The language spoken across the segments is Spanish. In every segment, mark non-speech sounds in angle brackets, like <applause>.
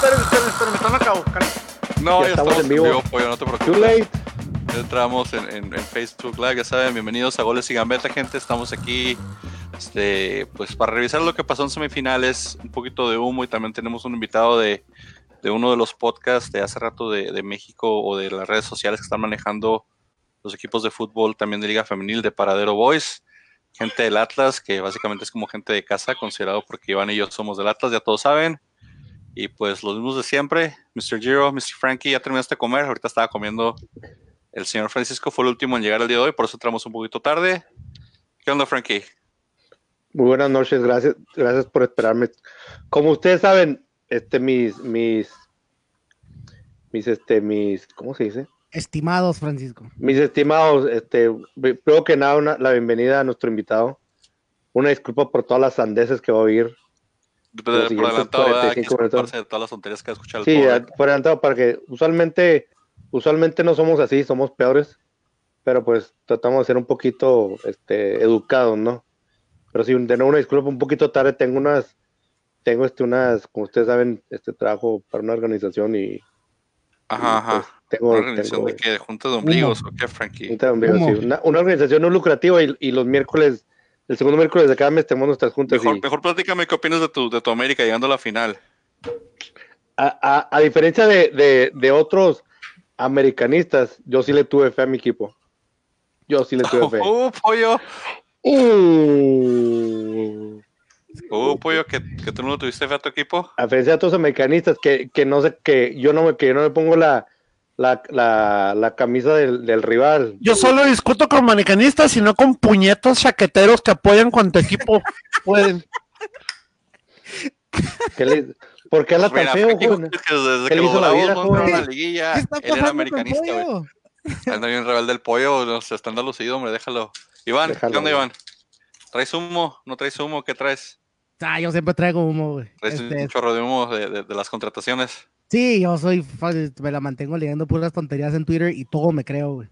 espérenme, espérenme, espérenme, están acá. No, Ya ya, estamos estamos en en vivo. vivo, pollo, no te Too late. Ya Entramos en, en- en Facebook Live, ya saben, bienvenidos a Goles y Gambeta, gente. Estamos aquí este, pues para revisar lo que pasó en semifinales, un poquito de humo y también tenemos un invitado de, de uno de los podcasts de hace rato de, de México o de las redes sociales que están manejando los equipos de fútbol también de Liga Femenil de Paradero Boys. Gente del Atlas, que básicamente es como gente de casa, considerado porque Iván y yo somos del Atlas, ya todos saben. Y pues los mismos de siempre, Mr. Giro, Mr. Frankie, ya terminaste de comer, ahorita estaba comiendo el señor Francisco, fue el último en llegar el día de hoy, por eso entramos un poquito tarde. ¿Qué onda, Frankie? Muy buenas noches, gracias, gracias por esperarme. Como ustedes saben, este mis mis mis este mis ¿cómo se dice? Estimados, Francisco. Mis estimados, este primero que nada una- la bienvenida a nuestro invitado. Una disculpa por todas las sandeces que va a oír. Por adelantado, ¿verdad? Hay que 45 minutos. de todas las tonterías que ha escuchado Sí, pobre. por adelantado para que usualmente usualmente no somos así, somos peores, pero pues tratamos de ser un poquito este educados, ¿no? Pero sí, de nuevo una disculpa un poquito tarde, tengo unas tengo este unas, como ustedes saben, este trabajo para una organización y Ajá, ajá. pues, tengo, ¿Una organización tengo- de qué? ¿De junta de ombligos o qué, Frankie? Junta de ombligos, ¿Cómo? sí, una, una organización no lucrativa y, y los miércoles, el segundo miércoles de cada mes tenemos nuestras juntas. Mejor, y mejor platícame qué opinas de tu, de tu América llegando a la final. a, a- a diferencia de, de- de otros americanistas, yo sí le tuve fe a mi equipo. Yo sí le tuve fe. <laughs> ¡Uh, pollo! Uh, ¡Uh, pollo! ¿Que, que tú no tuviste fe a tu equipo? a diferencia de otros americanistas que, que no sé, que yo no me, que yo no me pongo la, la, la, la camisa del, del rival. Yo solo discuto con manicanistas y no con puñetos chaqueteros que apoyan cuanto equipo <laughs> pueden. ¿Qué le- ¿Por qué habla tan Mira, feo, joven? desde ¿Qué que le hizo los la la liguilla, ¿Qué está él era americanista, güey. Anda bien rebelde el pollo, no, se está lucido, hombre, déjalo. Iván, Déjalo, ¿qué onda. Iván? ¿Traes humo? ¿No traes humo? ¿Qué traes? Ah, yo siempre traigo humo, güey. ¿Traes Este, un chorro de humo de, de- de las contrataciones? Sí, yo soy, me la mantengo leyendo puras tonterías en Twitter y todo me creo, güey.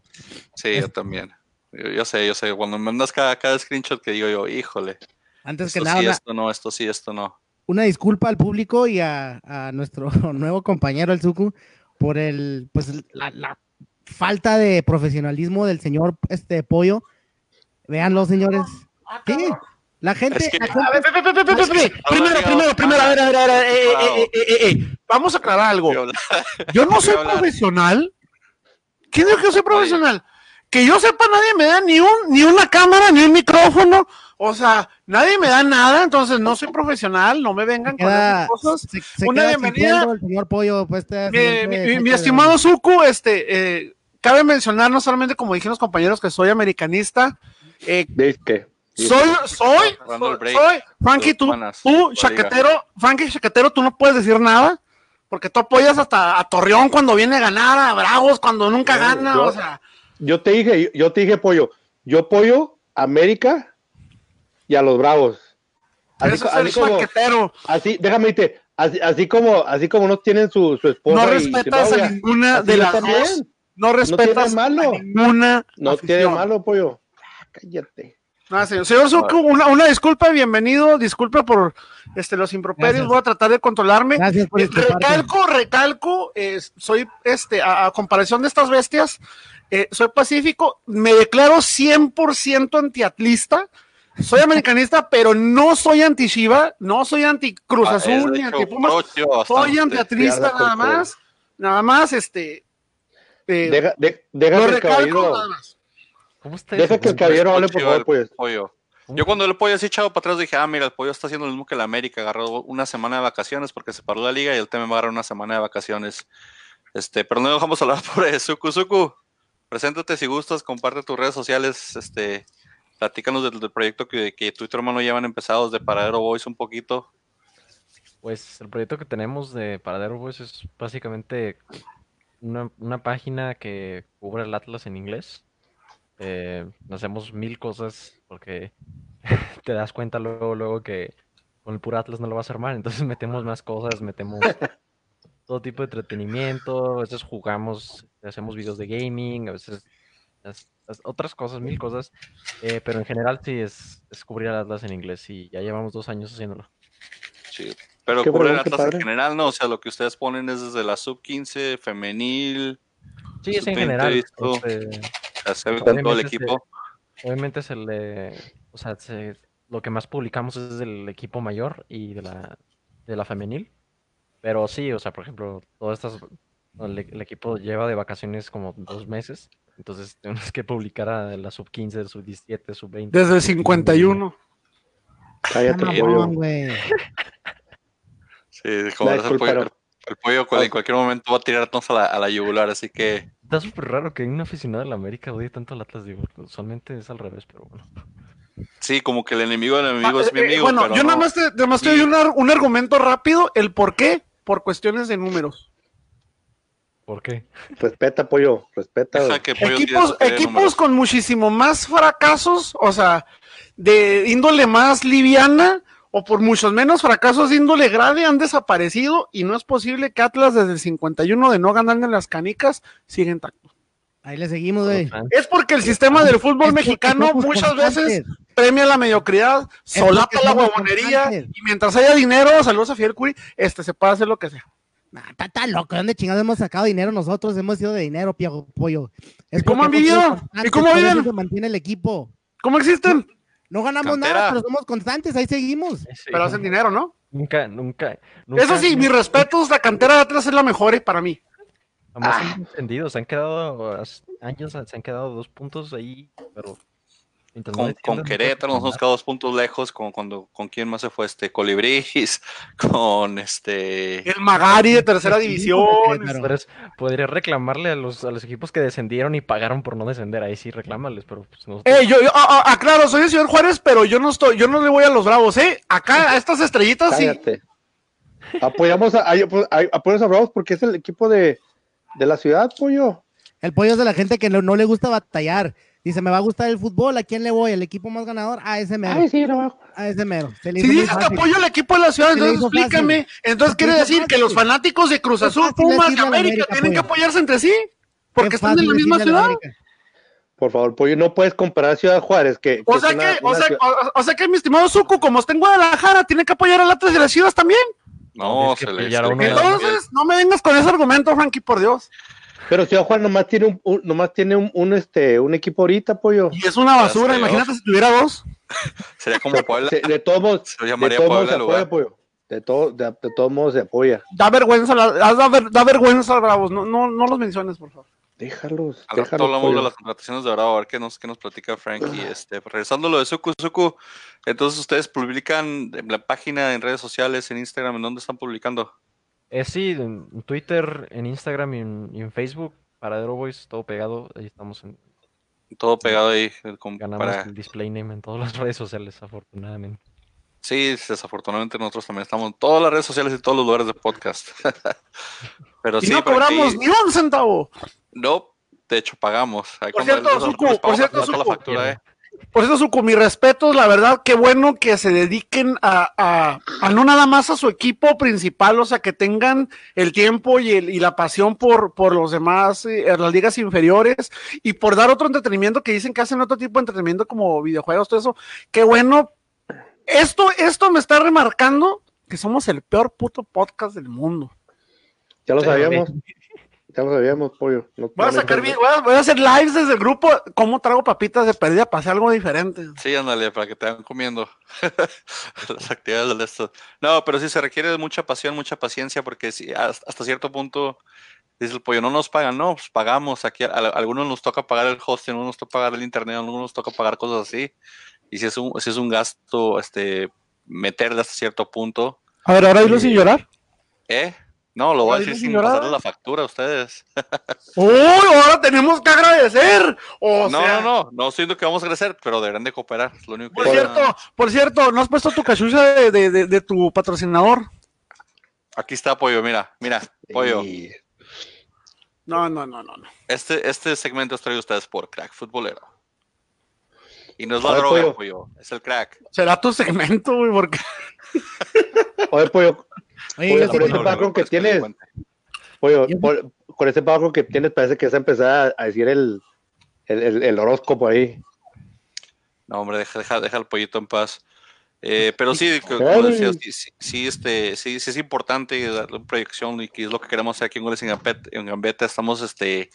Sí, yo también. Yo, yo sé, yo sé. Cuando me mandas cada, cada screenshot que digo yo, híjole, Antes que esto nada, sí, una, esto no, esto sí, esto no. una disculpa al público y a, a nuestro <laughs> nuevo compañero, el Zuku, por el, pues, la, la falta de profesionalismo del señor este pollo. Véanlo, señores. Sí, la gente, Es que- la. Primero, primero, primero, a ver, a ver, a ver, eh, eh, eh, eh, eh, eh. Vamos a aclarar algo. Yo no <laughs> soy profesional. ¿Quién dijo que yo soy profesional? Que yo sepa, nadie me da ni un, ni una cámara, ni un micrófono. O sea, nadie me da nada, entonces no soy profesional, no me vengan con queda- esas cosas. se, se Una bienvenida. el señor pollo, pues, este Mi, mi- mi- de- estimado Zuku, este, eh, cabe mencionar no solamente como dijeron los compañeros que soy americanista, eh, ¿Veis qué? Soy, soy, soy, Frankie, tú, tú, chaquetero, Frankie, chaquetero, tú no puedes decir nada, porque tú apoyas hasta a Torreón cuando viene a ganar, a Bravos cuando nunca Yo- gana, yo- o sea, Yo te dije, yo te dije, pollo. Yo apoyo a América y a los Bravos. Así, eso es así el como, chaquetero, así, déjame decirte, así, así como, así como no tienen su, su esposa no y respetas a ninguna de las también. dos, no respetas tiene malo. a ninguna No afición. tiene malo, pollo. Ah, cállate. Señor, señor una, una disculpa, bienvenido, disculpe por este, los improperios, Gracias. voy a tratar de controlarme. Gracias por Eh, recalco, recalco, eh, soy, este, a, a comparación de estas bestias, eh, soy pacífico, me declaro 100% antiatlista, soy americanista, <laughs> pero no soy anti-Shiva, no soy anti-Cruz Ah, Azul, ni anti-Pumas, procho soy antiatlista nada más, nada más, este, eh, Deja, de, deja que el recalco caballero, nada más. ¿Cómo está deja que el caballero hable, por favor, el pues. pollo. Yo cuando el pollo así echado para atrás dije, ah, mira, el pollo está haciendo lo mismo que el América, agarró una semana de vacaciones porque se paró la liga y él también va a agarrar una semana de vacaciones. Este, pero no dejamos hablar <laughs> por eso. Suku Suku, preséntate si gustas, comparte tus redes sociales, este, platícanos del, del proyecto que, que tú y tu hermano llevan empezados de Paradero Boys un poquito. Pues el proyecto que tenemos de Paradero Boys es básicamente una, una página que cubre el Atlas en inglés. Eh, hacemos mil cosas porque <laughs> te das cuenta luego, luego que con el puro Atlas no lo vas a armar. Entonces metemos más cosas, metemos <laughs> todo tipo de entretenimiento, a veces jugamos, hacemos videos de gaming, a veces las- las otras cosas, mil cosas. eh, pero en general sí es, es cubrir al Atlas en inglés y ya llevamos dos años haciéndolo. Chido. Pero Qué qué Atlas en general, ¿no? O sea, lo que ustedes ponen es desde la sub 15, femenil, Sí, es en Sub-20 general. Este, hacer con todo el Obviamente equipo. obviamente se le, o sea, se- lo que más publicamos es del equipo mayor y de la, de la femenil. Pero sí, o sea, por ejemplo, todas estas, el, el equipo lleva de vacaciones como dos meses. Entonces <laughs> tenemos que publicar a la sub 15, sub 17, sub 20. Desde el 51. Cállate, Ah, güey. Sí, como el, pollo, no. el, el pollo cual- en cualquier momento va a tirarnos a la, a la yugular, así que Está súper raro que un aficionado de la América odie tanto al Atlas, digo. Usualmente es al revés, pero bueno. sí, como que el enemigo del enemigo Ah, es mi eh, amigo. bueno, pero yo no. nada más te, nada más te doy un, un argumento rápido. El por qué, por cuestiones de números. ¿Por qué? Respeta, pollo. Respeta. Que Pollo Equipos, equipos con muchísimo más fracasos, o sea, de índole más liviana o por muchos menos fracasos de índole grave han desaparecido y no es posible que Atlas desde el 51 de no ganar en las canicas siga intacto. Ahí le seguimos, güey. Es porque el sistema del fútbol Es mexicano muchas constantes. veces premia la mediocridad, solapa la huevonería constantes. y mientras haya dinero, saludos a Fidel Curi, este se puede hacer lo que sea. Nah, está, está loco. ¿De dónde chingados hemos sacado dinero nosotros? Hemos sido de dinero, pío, pollo. Es ¿Y cómo han vivido? ¿Y cómo viven? se mantiene el equipo. ¿Cómo existen? No ganamos Cantera. nada, pero somos constantes. Ahí seguimos. Sí, Pero hacen dinero, ¿no? Nunca, nunca, Eso nunca- sí, mis respetos, la cantera de Atlas es la mejor eh, para mí. Jamás Ah. han descendido, se han quedado años, se han quedado dos puntos ahí, pero mientras no Con, no Querétaro nos hemos quedado dos puntos lejos, con, cuando, con quién más se fue este Colibris, <laughs> con este El Magari de tercera Sí, división. Podría reclamarle a los, a los equipos que descendieron y pagaron por no descender, ahí sí reclámales, pero pues nosotros- Eh, yo, yo ah, ah, aclaro, soy el señor Juárez, pero yo no estoy, yo no le voy a los bravos, ¿eh? Acá, a estas estrellitas sí. Cállate. Apoyamos a, pues, apoyamos a Bravos porque es el equipo de, de la ciudad, pollo. El pollo es de la gente que no, no le gusta batallar. Dice, me va a gustar el fútbol, ¿a quién le voy? ¿El equipo más ganador? A ese mero. Ay, sí, no. A ese mero. Se le Si dices que apoyo al equipo de la ciudad, entonces fácil. explícame. Entonces quiere decir que los fanáticos de Cruz Azul, Pumas y América América, tienen que pollo. apoyarse entre sí. Porque Qué están en la misma la ciudad. Por favor, pollo, no puedes comparar Ciudad Juárez, que, que O sea una- que, o sea, ciudad- o, o sea que mi estimado Zuku, como está en Guadalajara, tiene que apoyar al Atlas de las Chivas también. No, se le Entonces, no me vengas con ese argumento, Frankie, por Dios. Pero Ciudad Juárez nomás tiene un, un- nomás tiene un, un, este, un equipo ahorita, pollo. Y es una basura, sé, imagínate si tuviera dos. <laughs> sería como Puebla. Se- de todos modos, Se de todos Puebla se apoya, pollo. De, todo, de, de todos modos se apoya. Da vergüenza, la- da, ver- da vergüenza, Bravos. No, no, no los menciones, por favor. Déjalos, Al rato déjalos, hablamos de pollo. las contrataciones de Bravo, a ver qué nos, qué nos platica Frankie. Este, regresando a lo de Suku, Suku, entonces ustedes publican en la página, en redes sociales, en Instagram, ¿en dónde están publicando? Eh, sí, en Twitter, en Instagram y en, y en Facebook, Paradero Boys, todo pegado, ahí estamos, en- Todo pegado ahí. eh, con- ganamos para... el display name en todas las <laughs> redes sociales, afortunadamente. Sí, desafortunadamente nosotros también estamos en todas las redes sociales y todos los lugares de podcast. <laughs> Pero Y sí, no por aquí- cobramos ni un centavo. No, de hecho pagamos. Ahí Por cierto, pagamos por cierto, la Zuku. factura, eh. Por eso, Zuku, mi respeto, la verdad, qué bueno que se dediquen a, a- a no nada más a su equipo principal, o sea, que tengan el tiempo y, el- y la pasión por, por los demás, eh, las ligas inferiores, y por dar otro entretenimiento que dicen que hacen otro tipo de entretenimiento como videojuegos, todo eso. Qué bueno. Esto, esto me está remarcando que somos el peor puto podcast del mundo. Ya lo sabíamos. Ya lo sabíamos, pollo. No- Voy a no sacar, vi- voy a, voy a hacer lives desde el grupo, cómo trago papitas de perdida para hacer algo diferente. Sí, ándale, para que te vayan comiendo <laughs> las actividades del esto. No, pero sí se requiere de mucha pasión, mucha paciencia, porque sí, hasta hasta cierto punto, dice el pollo, no nos pagan, no, pues pagamos. Aquí a, a algunos nos toca pagar el hosting, algunos nos toca pagar el internet, algunos nos toca pagar cosas así. Y si es un, si es un gasto, este, meterle hasta cierto punto. A ver, ahora dilo sin llorar. ¿Eh? No, lo voy a decir sin señora. pasarle la factura a ustedes. <laughs> ¡Uy! Ahora tenemos que agradecer. O no, sea, no, no, no estoy diciendo que vamos a crecer, pero deberán de cooperar. lo único que Por cierto, por cierto, ¿no has puesto tu cachucha de, de- de- de tu patrocinador? Aquí está Pollo, mira, mira, Pollo. No, no, no, no. no. Este, este segmento es traído a ustedes por Crack Futbolero. Y no es la droga, Pollo. pollo. Es el crack. Será tu segmento, güey, porque Oye, pollo, Oye, Oye, sí- ese background que tienes. Yo- por- con ese bajo que tienes parece que vas a empezar a, decir el, el, el- el horóscopo ahí. No, hombre, deja, deja, deja al pollito en paz. Eh, pero sí, co- como decía, sí, sí, sí, este, sí, sí es importante darle una proyección y que es lo que queremos hacer aquí en Goles en Gambetta. En Gambetta estamos este,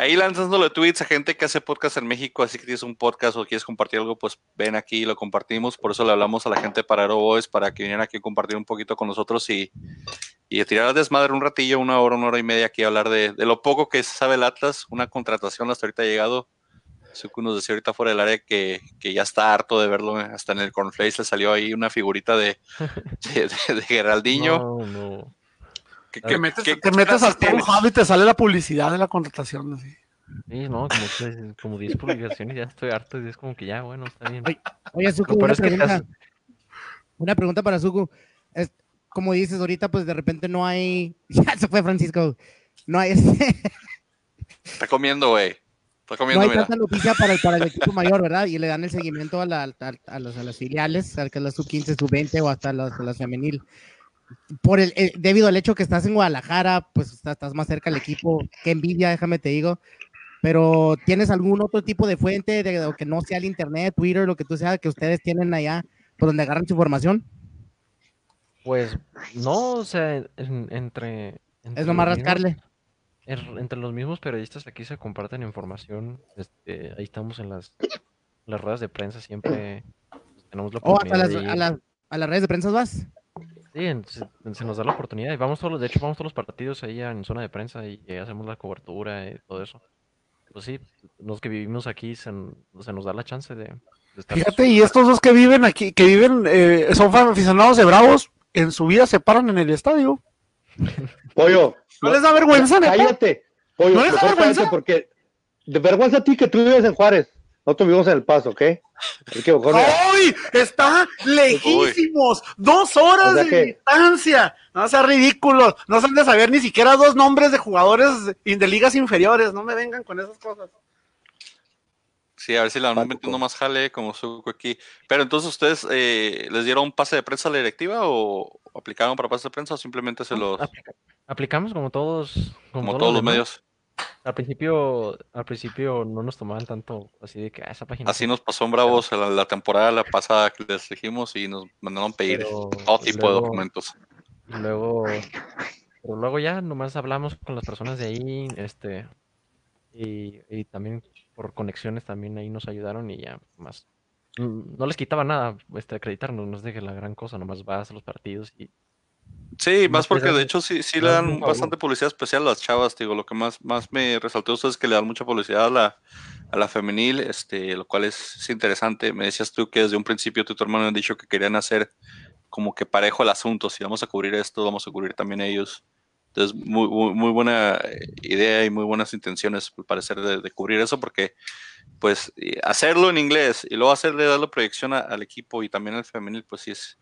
ahí lanzándole tweets a gente que hace podcast en México, así que tienes un podcast o quieres compartir algo, pues ven aquí y lo compartimos. Por eso le hablamos a la gente para Aero Boys para que vinieran aquí a compartir un poquito con nosotros y, y a tirar al desmadre un ratillo, una hora, una hora y media aquí a hablar de, lo poco que sabe el Atlas, una contratación hasta ahorita ha llegado. Suku nos decía ahorita fuera del área que, que ya está harto de verlo, hasta en el Cornflakes le salió ahí una figurita de, de, de- de Geraldinho. No, no. Que, Que metes, que- te metes al tienes? Pornhub y te sale la publicidad de la contratación. así. Sí, no, como, como 10 publicaciones ya estoy harto y es como que ya, bueno, está bien. Oye, Zuko, una es pregunta, una pregunta para Zuko. Es, como dices ahorita, pues de repente no hay. <laughs> Ya se fue Francisco. No hay, este, <laughs> Está comiendo, güey. Está no comiendo, hay mira. tanta noticia para el, para el equipo mayor, ¿verdad? Y le dan el seguimiento a, la, a, a las, a las filiales, a que es la sub-15, sub-20 o hasta las, las femenil. Por el, eh, debido al hecho que estás en Guadalajara, pues estás, estás más cerca del equipo. Qué envidia, déjame te digo. Pero ¿tienes algún otro tipo de fuente de, que no sea el internet, Twitter, lo que tú sea, que ustedes tienen allá, por donde agarran su información? Pues no, o sea, en- en- entre, entre Es nomás mismos- rascarle. er- entre los mismos periodistas aquí se comparten información. Este, ahí estamos en las, las ruedas de prensa siempre. pues, tenemos la O hasta oportunidad las, de ir. a, las, a las redes de prensa vas. Sí, en- se, se nos da la oportunidad y vamos todos los, de hecho vamos todos los partidos ahí en zona de prensa y, hacemos la cobertura y todo eso. Pues sí, los que vivimos aquí se, nos da la chance de, de estar Fíjate, y estos dos que viven aquí, que viven, eh, son fan- aficionados de Bravos, en su vida se paran en el estadio. <laughs> Pollo. ¿No les da vergüenza? Cállate. Pollo, ¿No les da vergüenza? porque de vergüenza a ti que tú vives en Juárez. Nosotros vivimos en El Paso, ¿ok? ¡Ay! Está lejísimos. Dos horas O sea de que- distancia. No sean ridículos. No se han de saber ni siquiera dos nombres de jugadores de ligas inferiores. No me vengan con esas cosas. Sí, a ver si le van metiendo más jale como Suco aquí. Pero entonces, ¿ustedes eh, les dieron pase de prensa a la directiva o aplicaron para pase de prensa o simplemente se los... Aplica- aplicamos como todos, como todos los demás. medios? Al principio, al principio no nos tomaban tanto así de que "Ah, esa página. Así nos pasó en Bravos la, la temporada la pasada que les dijimos y nos mandaron pedir Pero todo tipo de documentos. Y luego, pero luego ya nomás hablamos con las personas de ahí, este, y, y también por conexiones también ahí nos ayudaron y ya más. mm, No les quitaba nada este, acreditarnos, no es de que la gran cosa, nomás vas a los partidos y Sí, más porque de hecho sí, sí le dan bastante publicidad especial a las chavas, digo, lo que más, más me resaltó a ustedes es que le dan mucha publicidad a la, a la femenil, este, lo cual es, es interesante. Me decías tú que desde un principio tú y tu hermano han dicho que querían hacer como que parejo el asunto, si vamos a cubrir esto, vamos a cubrir también ellos. Entonces, muy, muy, muy buena eh, idea y muy buenas intenciones, al parecer, de, de cubrir eso, porque pues y hacerlo en inglés y luego hacerle darle proyección a- al equipo y también al femenil, pues sí es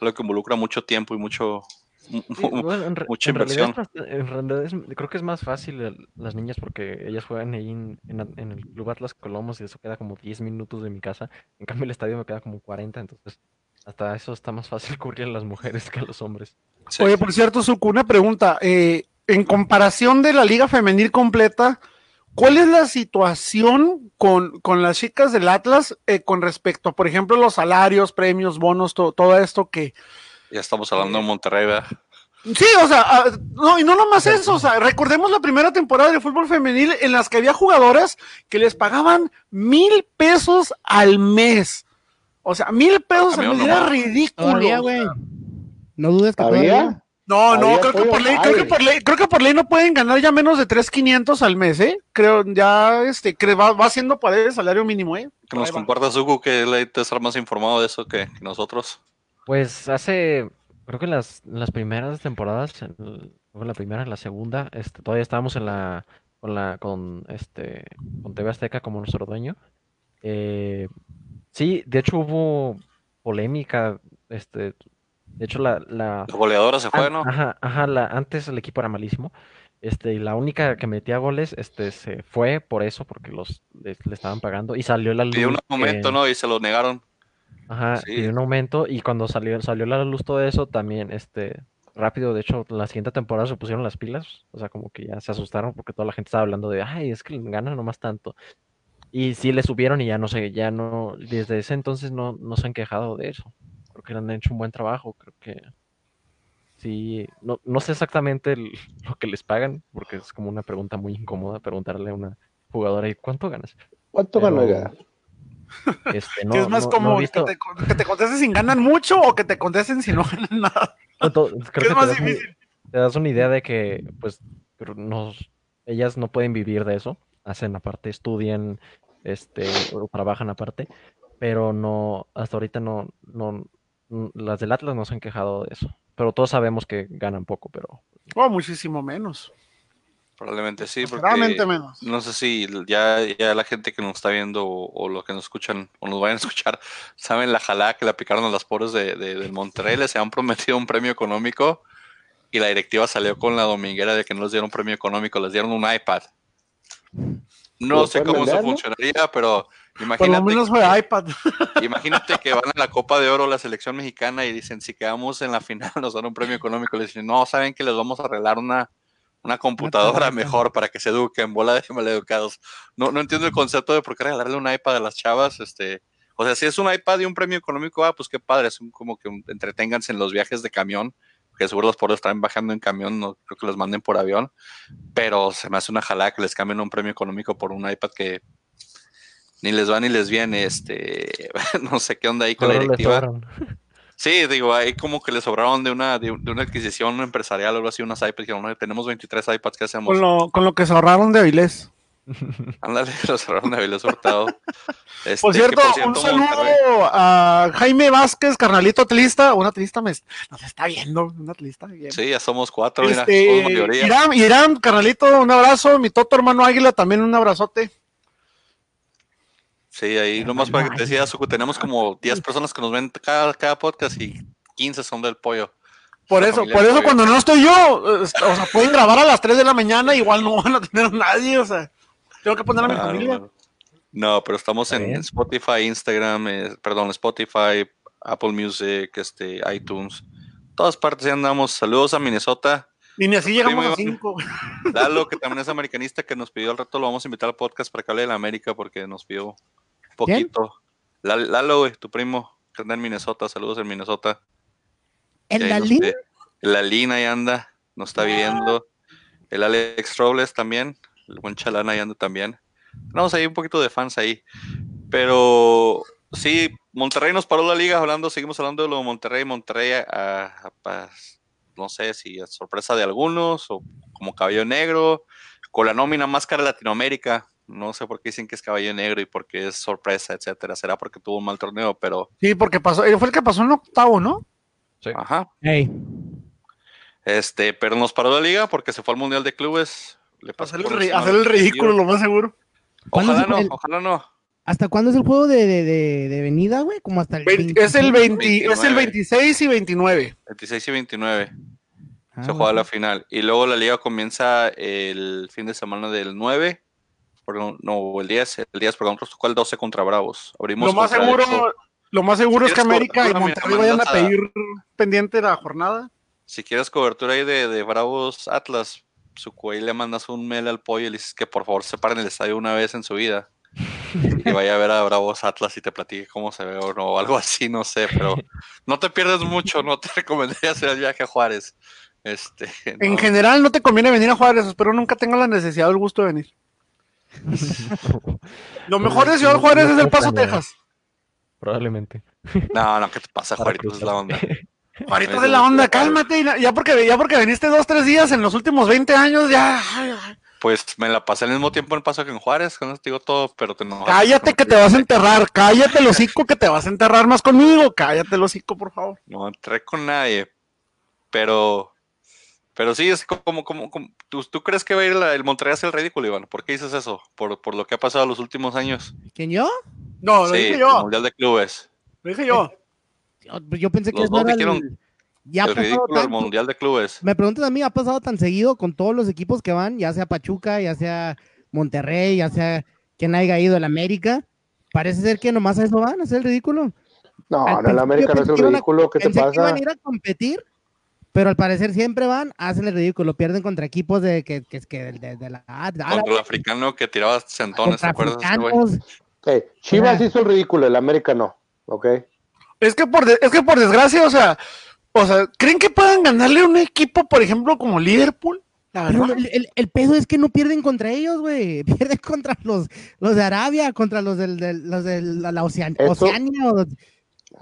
algo que involucra mucho tiempo y mucho... Sí, bueno, en, mucha en realidad es inversión. en realidad es- creo que es más fácil el- las niñas porque ellas juegan ahí en, en a- en el Club Atlas Colomos y eso queda como 10 minutos de mi casa. En cambio el estadio me queda como 40, entonces hasta eso está más fácil <laughs> cubrir a las mujeres que a los hombres. Sí. Oye, por cierto, Suku, una pregunta. Eh, en comparación de la liga femenil completa, ¿cuál es la situación con, con las chicas del Atlas eh, con respecto, por ejemplo, los salarios, premios, bonos, to- todo esto que... Ya estamos hablando de Monterrey, ¿verdad? Sí, o sea, ah, no, y no nomás eso, o sea, recordemos la primera temporada de fútbol femenil en las que había jugadoras que les pagaban mil pesos al mes. O sea, mil pesos al mes, era ridículo. Todavía, güey. No dudes que todavía. ¿Había? No, no, creo que, por ley, creo que por ley, creo que por ley no pueden ganar ya menos de 3.500 al mes, ¿eh? Creo, ya, este, que va, va siendo para el salario mínimo, ¿eh? Que nos Ahí va. comparta Zuko, que él debe estar más informado de eso que, que nosotros. Pues hace, creo que las, las primeras temporadas, creo la primera, la segunda, este, todavía estábamos en la, con la, con este, con TV Azteca como nuestro dueño. Eh, sí, de hecho hubo polémica, este, de hecho la, la, La goleadora se fue, ¿no? ajá, ajá, la, antes el equipo era malísimo. Este, y la única que metía goles, este, se fue por eso, porque los le, le estaban pagando y salió la luz. Pidió un que- momento, ¿no? Y se lo negaron. Ajá, Sí. pidió un aumento y cuando salió, salió la luz todo eso, también, este, rápido, de hecho, la siguiente temporada se pusieron las pilas, o sea, como que ya se asustaron porque toda la gente estaba hablando de, ay, es que ganan nomás tanto. Y sí le subieron y ya no sé, ya no, desde ese entonces no, no se han quejado de eso. Creo que han hecho un buen trabajo, creo que sí, no, no sé exactamente el- <laughs> lo que les pagan, porque es como una pregunta muy incómoda preguntarle a una jugadora, ¿y cuánto ganas? ¿Cuánto Pero- ganó? oiga? <laughs> Este, no, ¿Qué es más no- visto- ¿Que, te, que te contesten si ganan mucho o que te contesten si no <laughs> ganan nada? creo ¿Qué que es te más das un- difícil? te das una idea de que pues pero nos, ellas no pueden vivir de eso, hacen aparte, estudian, este, o trabajan aparte, pero no, hasta ahorita no, no, las del Atlas no se han quejado de eso, pero todos sabemos que ganan poco, pero Oh, muchísimo menos. Probablemente sí, porque menos. no sé si ya, ya la gente que nos está viendo o, o los que nos escuchan o nos vayan a escuchar <laughs> saben la jalada que le aplicaron a las pobres de, de- del Monterrey. Les han prometido un premio económico y la directiva salió con la dominguera de que no les dieron un premio económico, les dieron un iPad. No sé cómo vender, ¿no? funcionaría, pero Por lo imagínate, menos fue iPad. <laughs> imagínate que van a la Copa de Oro la selección mexicana y dicen si quedamos en la final nos dan un premio económico. Les dicen, no, saben que les vamos a arreglar una, una computadora mejor para que se eduquen, bola de maleducados. No, no entiendo el concepto de por qué regalarle un iPad a las chavas, este, o sea, si es un iPad y un premio económico, ah, pues qué padre, es un- como que un- entreténganse en los viajes de camión, que seguro los pobres están bajando en camión, no creo que los manden por avión, pero se me hace una jalada que les cambien un premio económico por un iPad que ni les va ni les viene, este, <laughs> no sé qué onda ahí con la directiva. <laughs> Sí, digo, ahí como que le sobraron de una, de, un- de una adquisición empresarial o algo así, unas iPads, dijeron, "No, tenemos 23 iPads, ¿qué hacemos? Con lo, con lo que se ahorraron de Avilés. <laughs> Ándale, los cerraron de Avilés Hurtado. Este, Por que cierto, un Monterrey- saludo a Jaime Vázquez, carnalito atlista. Un atlista me, nos está viendo, un atlista. Bien. Sí, ya somos cuatro, mira, Este, somos mayoría. Irán, Irán, carnalito, un abrazo. Mi toto hermano Águila, también un abrazote. Sí, ahí nomás para que te decía, Suku, tenemos como 10 personas que nos ven cada, cada podcast y 15 son del pollo. Por eso, por eso cuando no estoy yo, o sea, pueden grabar a las 3 de la mañana, igual no van a tener a nadie, o sea, tengo que poner a mi familia. no, no, pero estamos en. Spotify, Instagram, eh, perdón, Spotify, Apple Music, este, iTunes, todas partes ya andamos. Saludos a Minnesota. Y ni así llegamos a. 5. Lalo, que también es americanista, que nos pidió al rato, lo vamos a invitar al podcast para que hable de la América porque nos pidió poquito. La- Lalo, güey, tu primo, que anda en Minnesota, saludos en Minnesota. ¿En Y ahí la nos línea? ve. La Lina ahí anda, nos está viendo. El Alex Robles también, el buen Chalana ahí anda también. Tenemos ahí un poquito de fans ahí. Pero sí, Monterrey nos paró la liga hablando, seguimos hablando de lo de Monterrey, Monterrey, a- a- a- no sé si a sorpresa de algunos o como caballo negro, con la nómina más cara de Latinoamérica. No sé por qué dicen que es caballo negro y por qué es sorpresa, etcétera. Será porque tuvo un mal torneo, pero Sí, porque pasó, él fue el que pasó en octavo, ¿no? Sí. ajá. Este, pero nos paró la liga porque se fue al Mundial de Clubes. Le pasó Hacer el, hacer el ridículo, lo más seguro. ¿Cuándo Ojalá no, el- ojalá no. ¿Hasta cuándo es el juego de, de, de, de venida, güey? Como hasta el Vein- es, el 25. 20, es el 26 y 29. 26 y 29 Ah, se juega bueno. la final. Y luego la liga comienza el fin de semana del 9. Perdón, no, el 10. El 10, perdón, nos tocó el 12 contra Bravos. Abrimos Lo más seguro, lo más seguro es que ¿Quieres América y Monterrey vayan a pedir pendiente la jornada. Si quieres cobertura ahí de, de Bravos Atlas, su ahí le mandas un mail al pollo y le dices que por favor se paren el estadio una vez en su vida. <laughs> y vaya a ver a Bravos Atlas y te platique cómo se ve o no, algo así, no sé, pero no te pierdes mucho, no te <laughs> recomendaría hacer el viaje a Juárez. Este, En general no te conviene venir a Juárez, espero nunca tenga la necesidad o el gusto de venir. Lo mejor de Ciudad no- Juárez no es El Paso. Texas. Probablemente. No, no, ¿qué te pasa, Juárez? Es la onda. Juárez Eso de la onda, que- cálmate. Ya porque, ya porque viniste dos, tres días en los últimos 20 años, ya. Pues me la pasé al mismo tiempo en Paso que en Juárez, con eso te digo todo, pero te enojas. Cállate que te vas a enterrar, cállate el hocico que te vas a enterrar más conmigo, cállate el hocico, por favor. No entré con nadie. Pero, pero sí, es como, como, como- ¿tú, tú crees que va a ir la- el Monterrey a el ridículo, Iván? ¿Por qué dices eso? Por, por lo que ha pasado los últimos años. ¿Quién yo? No, lo sí, dije el yo, Mundial de Clubes. lo dije yo. Yo, yo pensé que Los dos era el- dijeron ya el ridículo del. Mundial de Clubes. Me preguntas a mí, ha pasado tan seguido con todos los equipos que van, ya sea Pachuca, ya sea Monterrey, ya sea quien haya ido el América. Parece ser que nomás a eso van, a hacer el ridículo. No, Al en el América no es el ridículo que te Pensé que iban pasa. a ir a competir, pero al parecer siempre van, hacen el ridículo, pierden contra equipos de que, que, que de, de la de Contra el africano que tiraba centones, ¿te acuerdas? Eh, Chivas hizo el ridículo, el América no. ¿Ok? Es que por, de- es que por desgracia, o sea, o sea, ¿creen que puedan ganarle a un equipo, por ejemplo, como Liverpool? La Pero verdad. el, el, el pedo es que no pierden contra ellos, güey. <laughs> Pierden contra los, los de Arabia, contra los del, del- los de la, la Ocean- Oceania. o-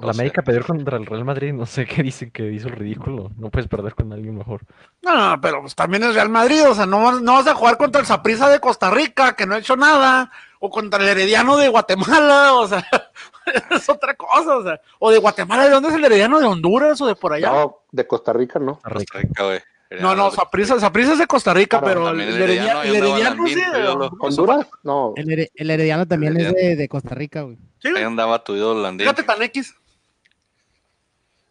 La América perdió contra el Real Madrid, no sé <laughs> qué dicen que hizo el ridículo. No puedes perder con alguien mejor. No, no, pero pues también es Real Madrid, o sea, no, vas- no vas a jugar contra el Saprissa de Costa Rica, que no ha hecho nada, o contra el Herediano de Guatemala, <laughs> o sea, <laughs> es otra cosa, o sea, o de Guatemala, ¿de dónde es el Herediano? ¿De Honduras o de por allá? No, de Costa Rica no. Costa Rica, güey. No, Saprissa, Saprissa es de Costa Rica, Claro, pero el, Herediano, el Herediano, sí. Honduras. No. El, Here- el Herediano también es Herediano. de, de Costa Rica, güey. Sí, Ahí andaba tu ídolo Landín. Fíjate tan X.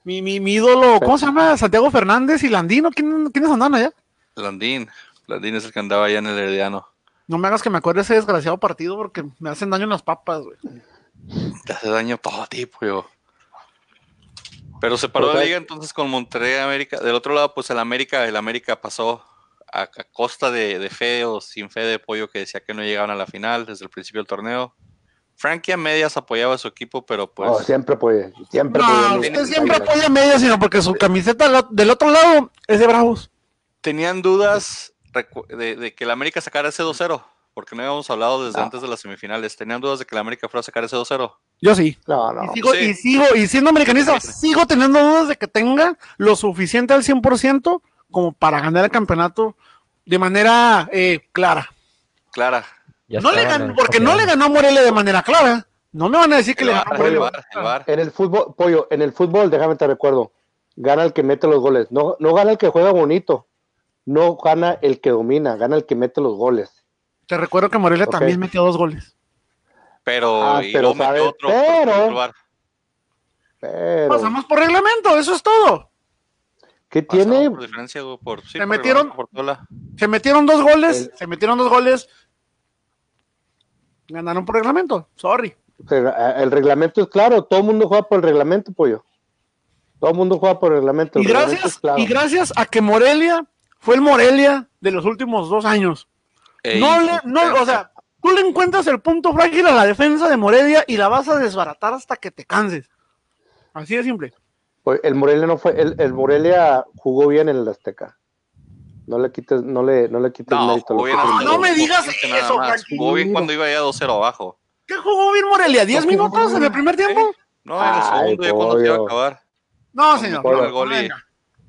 Mi, mi, mi ídolo, ¿cómo se llama? Santiago Fernández y Landino, ¿quién, ¿quiénes andan allá? Landín. Landín es el que andaba allá en el Herediano. No me hagas que me acuerde ese desgraciado partido porque me hacen daño en las papas, güey. Te hace daño todo a ti, pues. Pero se paró Pues, la liga entonces con Monterrey América. Del otro lado, pues el América, el América pasó a, a costa de, de fe o sin fe de pollo que decía que no llegaban a la final desde el principio del torneo. Frankie a medias apoyaba a su equipo, pero pues No, siempre apoya. Siempre No, usted siempre apoya a media, sino porque su camiseta del- otro lado es de Bravos. tenían dudas de que el América sacara ese 2-0, porque no habíamos hablado desde No. antes de las semifinales. Tenían dudas de que el América fuera a sacar ese 2-0. Yo sí. No, no. Y sigo, sí. y sigo, y siendo americanista, sigo teniendo dudas de que tenga lo suficiente al 100% como para ganar el campeonato de manera eh, clara. Clara. Ya No le ganó, porque no le ganó a Morelia de manera clara. No me van a decir que El le ganó a el el. En el fútbol, pollo, en el fútbol, déjame te recuerdo, gana el que mete los goles. No, no gana el que juega bonito. No gana el que domina, gana el que mete los goles. Te recuerdo que Morelia también metió dos goles. Pero, Ah, y pero otro. Pasamos por reglamento, eso es todo. ¿qué Pasamos tiene? por diferencia, güey, por, sí, Se por metieron- reglamento, por tabla. Se metieron dos goles, El- se metieron dos goles. Ganaron por reglamento, sorry. El, el reglamento es claro, todo el mundo juega por el reglamento, pollo. Todo el mundo juega por el reglamento. El Y reglamento gracias, es claro. y gracias a que Morelia fue el Morelia de los últimos dos años. Ey, No le, no, o sea, tú le encuentras el punto frágil a la defensa de Morelia y la vas a desbaratar hasta que te canses. Así de simple. Pues el Morelia no fue, el, el Morelia jugó bien en el Azteca. No le quites, no le, no le quites no, mérito. lo bien, no me digas eso. Jugó bien cuando iba ya 2-0 abajo. ¿Qué jugó bien Morelia? ¿10 ¿Por qué jugó minutos en el primer tiempo? No, en el Ay, segundo ya cuando se iba a acabar. No, señor. El gol y-.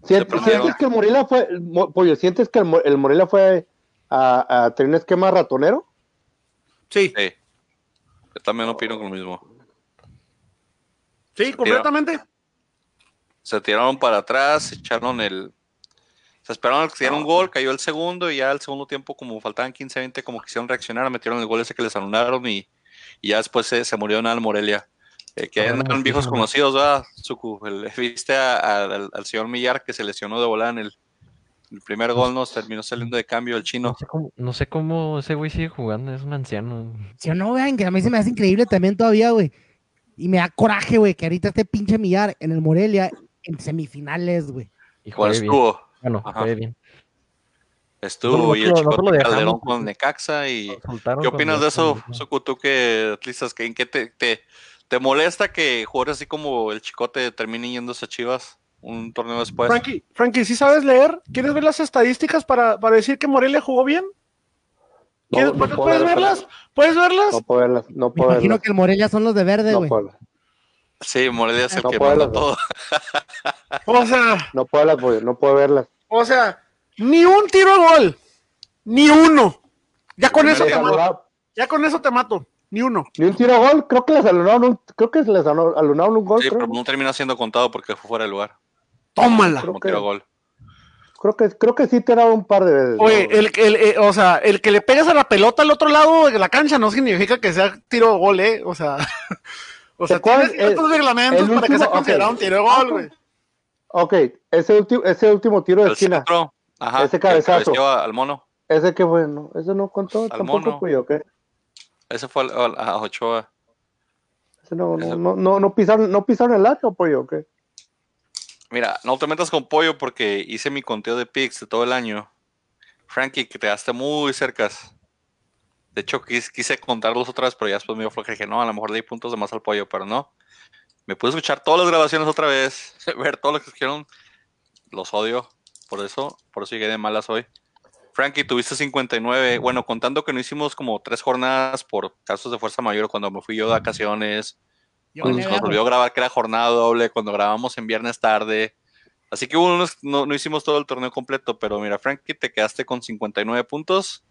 ¿Sientes que el Morelia fue, pollo, sientes que el Morelia fue a, a tener un esquema ratonero? Sí, Sí. Yo también opino con lo mismo. sí, completamente. Se tiraron para atrás, echaron el. Se esperaron a que se diera un gol, cayó el segundo y ya al segundo tiempo, como faltaban 15, 20, como quisieron reaccionar, metieron el gol ese que les anularon y, y ya después se, se murió en Morelia. Eh, que Ah, andan sí, viejos sí, conocidos, ¿verdad? Suku? El- viste a- a- al, al señor Millar que se lesionó de volada en el, el primer gol, nos terminó saliendo de cambio el chino. No sé cómo, no sé cómo ese güey sigue jugando, es un anciano. Si o no, vean, que a mí se me hace increíble también todavía, güey. Y me da coraje, güey, que ahorita este pinche millar en el Morelia en semifinales, güey. Y bien. estuvo, Bueno, bien. estuvo y el chico Calderón con Necaxa y... ¿Qué opinas de eso, minutos. Suku? Tú que atlistas, que ¿en qué te, te, te molesta que jugadores así como el Chicote terminen yéndose a Chivas un torneo después? Frankie, Frankie, ¿sí sabes leer? ¿Quieres ver las estadísticas para, para decir que Morelia jugó bien? ¿Quieres- no ¿Puedes, puedo puedes verlas. verlas? ¿Puedes verlas? No puedo verlas, no Me puedo imagino verlas. que el Morelia son los de verde, No güey. puedo verlas. Sí, Morelia es el No que puedo manda verlas. todo. <laughs> O sea, No puedo verlas, no puedo verlas. o sea, ni un tiro a gol. Ni uno. Ya con eso te mato. Ya con eso te mato. Ni uno. Ni un tiro a gol, creo que les alunaron un, creo que les alunaron un gol, Sí, creo. pero no termina siendo contado porque fue fuera de lugar. Tómala. Creo que- gol. Creo que, creo que sí te daba un par de veces. Oye, ¿no? el, el, eh, o sea, el que le pegas a la pelota al otro lado de la cancha no significa que sea tiro o gol, ¿eh? O sea, <laughs> o sea, ¿Cuál? tienes ciertos El- reglamentos el para que sea considerado un tiro de gol, güey. Ok, ese, último ese último tiro de El esquina, centro, ajá, Ese cabezazo. al mono. ese que bueno, ese no contó tampoco, mono. ¿qué? Ese fue al- al- a Ochoa. Ese no, no, no, no, no pisaron, no pisaron el arco, pollo, ¿qué? Mira, no te metas con pollo porque hice mi conteo de picks de todo el año. Frankie, que te quedaste muy cercas. De hecho, quis- quise contarlos otra vez, pero ya después me dio floja. Dije, no, a lo mejor le di puntos de más al pollo, pero no. Me pude escuchar todas las grabaciones otra vez, <laughs> ver todo lo que escribieron. Los odio, por eso, por eso llegué de malas hoy. Frankie, tuviste 59. Bueno, contando que no hicimos como tres jornadas por casos de fuerza mayor cuando me fui yo de vacaciones. Yo Cuando nos volvió a grabar que era jornada doble, cuando grabamos en viernes tarde. Así que unos- no, no hicimos todo el torneo completo, pero mira, Frankie, te quedaste con 59 puntos.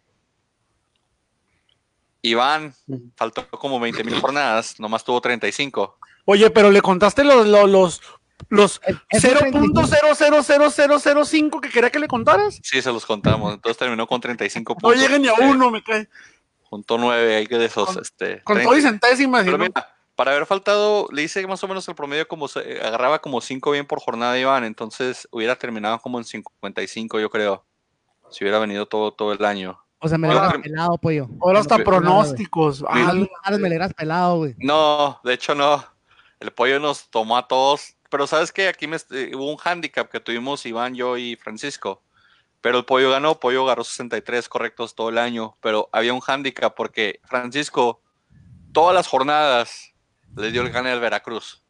Iván, faltó como 20 mil jornadas, nomás tuvo 35. Oye, pero le contaste los, los, los, los Es- es 0.000005 que quería que le contaras. Sí, se los contamos. Entonces terminó con 35 No puntos. llegue ni a uno, me cae. Juntó 9, hay que de esos. Con- este, Con 30. todo y centésimas. Pero ¿no? mira, para haber faltado, le hice más o menos el promedio como se, agarraba como 5 bien por jornada Iván, entonces hubiera terminado como en 55, yo creo. Si hubiera venido todo, todo el año. O sea, me Ahora- le hubieras pelado, pollo. Ahora hasta pronósticos. Ah, Ahora me le hubieras pelado, güey. No, de hecho no. El pollo nos tomó a todos. Pero sabes que aquí me, eh, hubo un handicap que tuvimos Iván, yo y Francisco. Pero el pollo ganó, pollo agarró 63 correctos todo el año. Pero había un handicap porque Francisco, todas las jornadas, le dio el gane al Veracruz.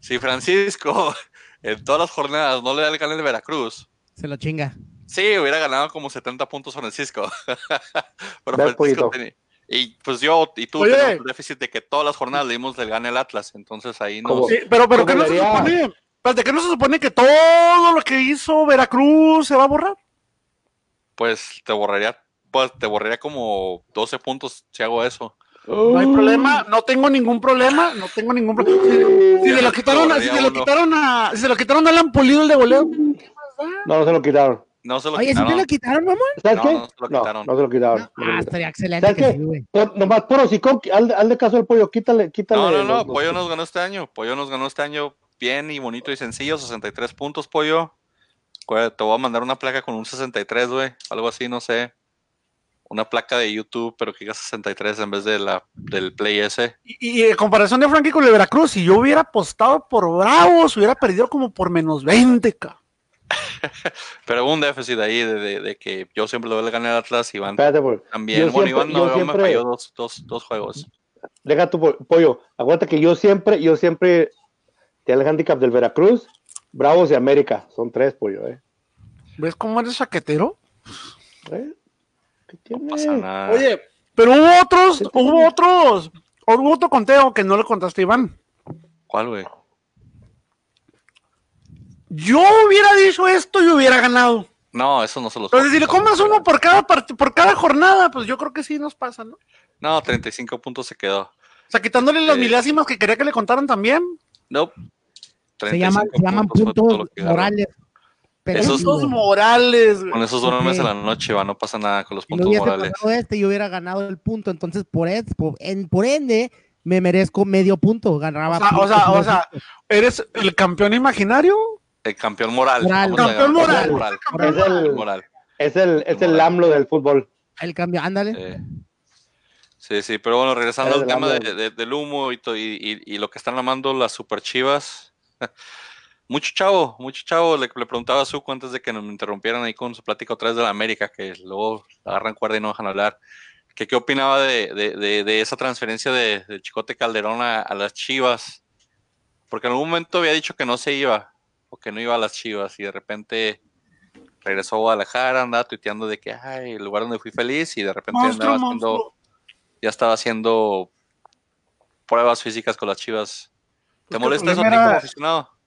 Si Francisco <laughs> en todas las jornadas no le da el gane al Veracruz, Se lo chinga. sí, hubiera ganado como 70 puntos Francisco. <laughs> Pero Francisco tenía- Y pues yo y tú Oye. tenemos el déficit de que todas las jornadas le dimos el gane al Atlas. Entonces ahí no. Sí, pero, pero ¿qué no se supone? Espérate, ¿qué no se supone que todo lo que hizo Veracruz se va a borrar? Pues te borraría, pues te borraría como 12 puntos si hago eso. No hay problema, no tengo ningún problema, no tengo ningún problema. Si, si se lo quitaron, a- si se lo quitaron a, si se lo quitaron a Alan Pulido el de goleo, No, no se lo quitaron. No se lo Oye, ¿sí quitaron. te lo quitaron, mamá? ¿Sabes No, qué? no se lo No, quitaron. no se lo quitaron. No se lo Ah, quitaron. estaría excelente ¿Sabes que qué? sí, güey. Por- nomás por hocicón, hazle, hazle caso al pollo, quítale, quítale. No, no, no, los- los- Pollo nos ganó este año. Pollo nos ganó este año bien y bonito y sencillo, 63 puntos, Pollo. Te voy a mandar una placa con un 63, güey, algo así, no sé. Una placa de YouTube, pero que diga 63 en vez de la del Play S. y, y en comparación de Frankie con el Veracruz, si yo hubiera apostado por Bravos, hubiera perdido como por menos 20, ca. <laughs> Pero hubo un déficit ahí de, de- de que yo siempre le doy el gané al Atlas, Iván Espérate, pollo. también. Yo bueno, siempre- Iván no, yo Iván me siempre- falló dos, dos, dos juegos. Deja tu po- pollo. Acuérdate que yo siempre, yo siempre te el handicap del Veracruz, Bravos y América. Son tres, pollo, ¿eh? ¿Ves cómo eres chaquetero? ¿Eh? ¿Qué tiene? No pasa nada. Oye, pero hubo otros, hubo otros, hubo otro conteo que no le contaste Iván. ¿Cuál, güey? Yo hubiera dicho esto y hubiera ganado. No, eso no se los Entonces, si le comas uno por cada part- por cada jornada, pues yo creo que sí nos pasa, ¿no? O No, 35 puntos se quedó. sea, quitándole las Eh. milésimas que quería que le contaran también. Nope. Se llaman, 35 se llaman puntos morales. Pero Esos güey. morales, güey. Con esos duermes Ok. en la noche, va, no pasa nada con los puntos hubiese morales. pasado este, yo hubiera ganado el punto. Entonces, por, es- por, en- por ende, me merezco medio punto. Ganaba O sea, o sea, o sea, ¿eres el campeón imaginario? El campeón moral. Moral. a Campeón moral. moral. Es el, moral. es el, es el Moral. AMLO del fútbol. el cambio, ándale. Eh, Sí, sí, pero bueno, regresando al tema de- AMLO. de- del humo y, to- y, y- y lo que están amando las super chivas. Mucho chavo, mucho chavo. Le, le preguntaba a Zuko antes de que nos interrumpieran ahí con su plática otra vez de la América, que luego agarran cuerda y no dejan hablar. Que qué opinaba de, de- de- de esa transferencia de, Chicote Calderón a, a las chivas. Porque en algún momento había dicho que no se iba, o que no iba a las chivas, y de repente regresó a Guadalajara, andaba tuiteando de que, ay, el lugar donde fui feliz, y de repente Monstruo, andaba haciendo ya estaba haciendo pruebas físicas con las chivas. ¿Te molesta eso como aficionado?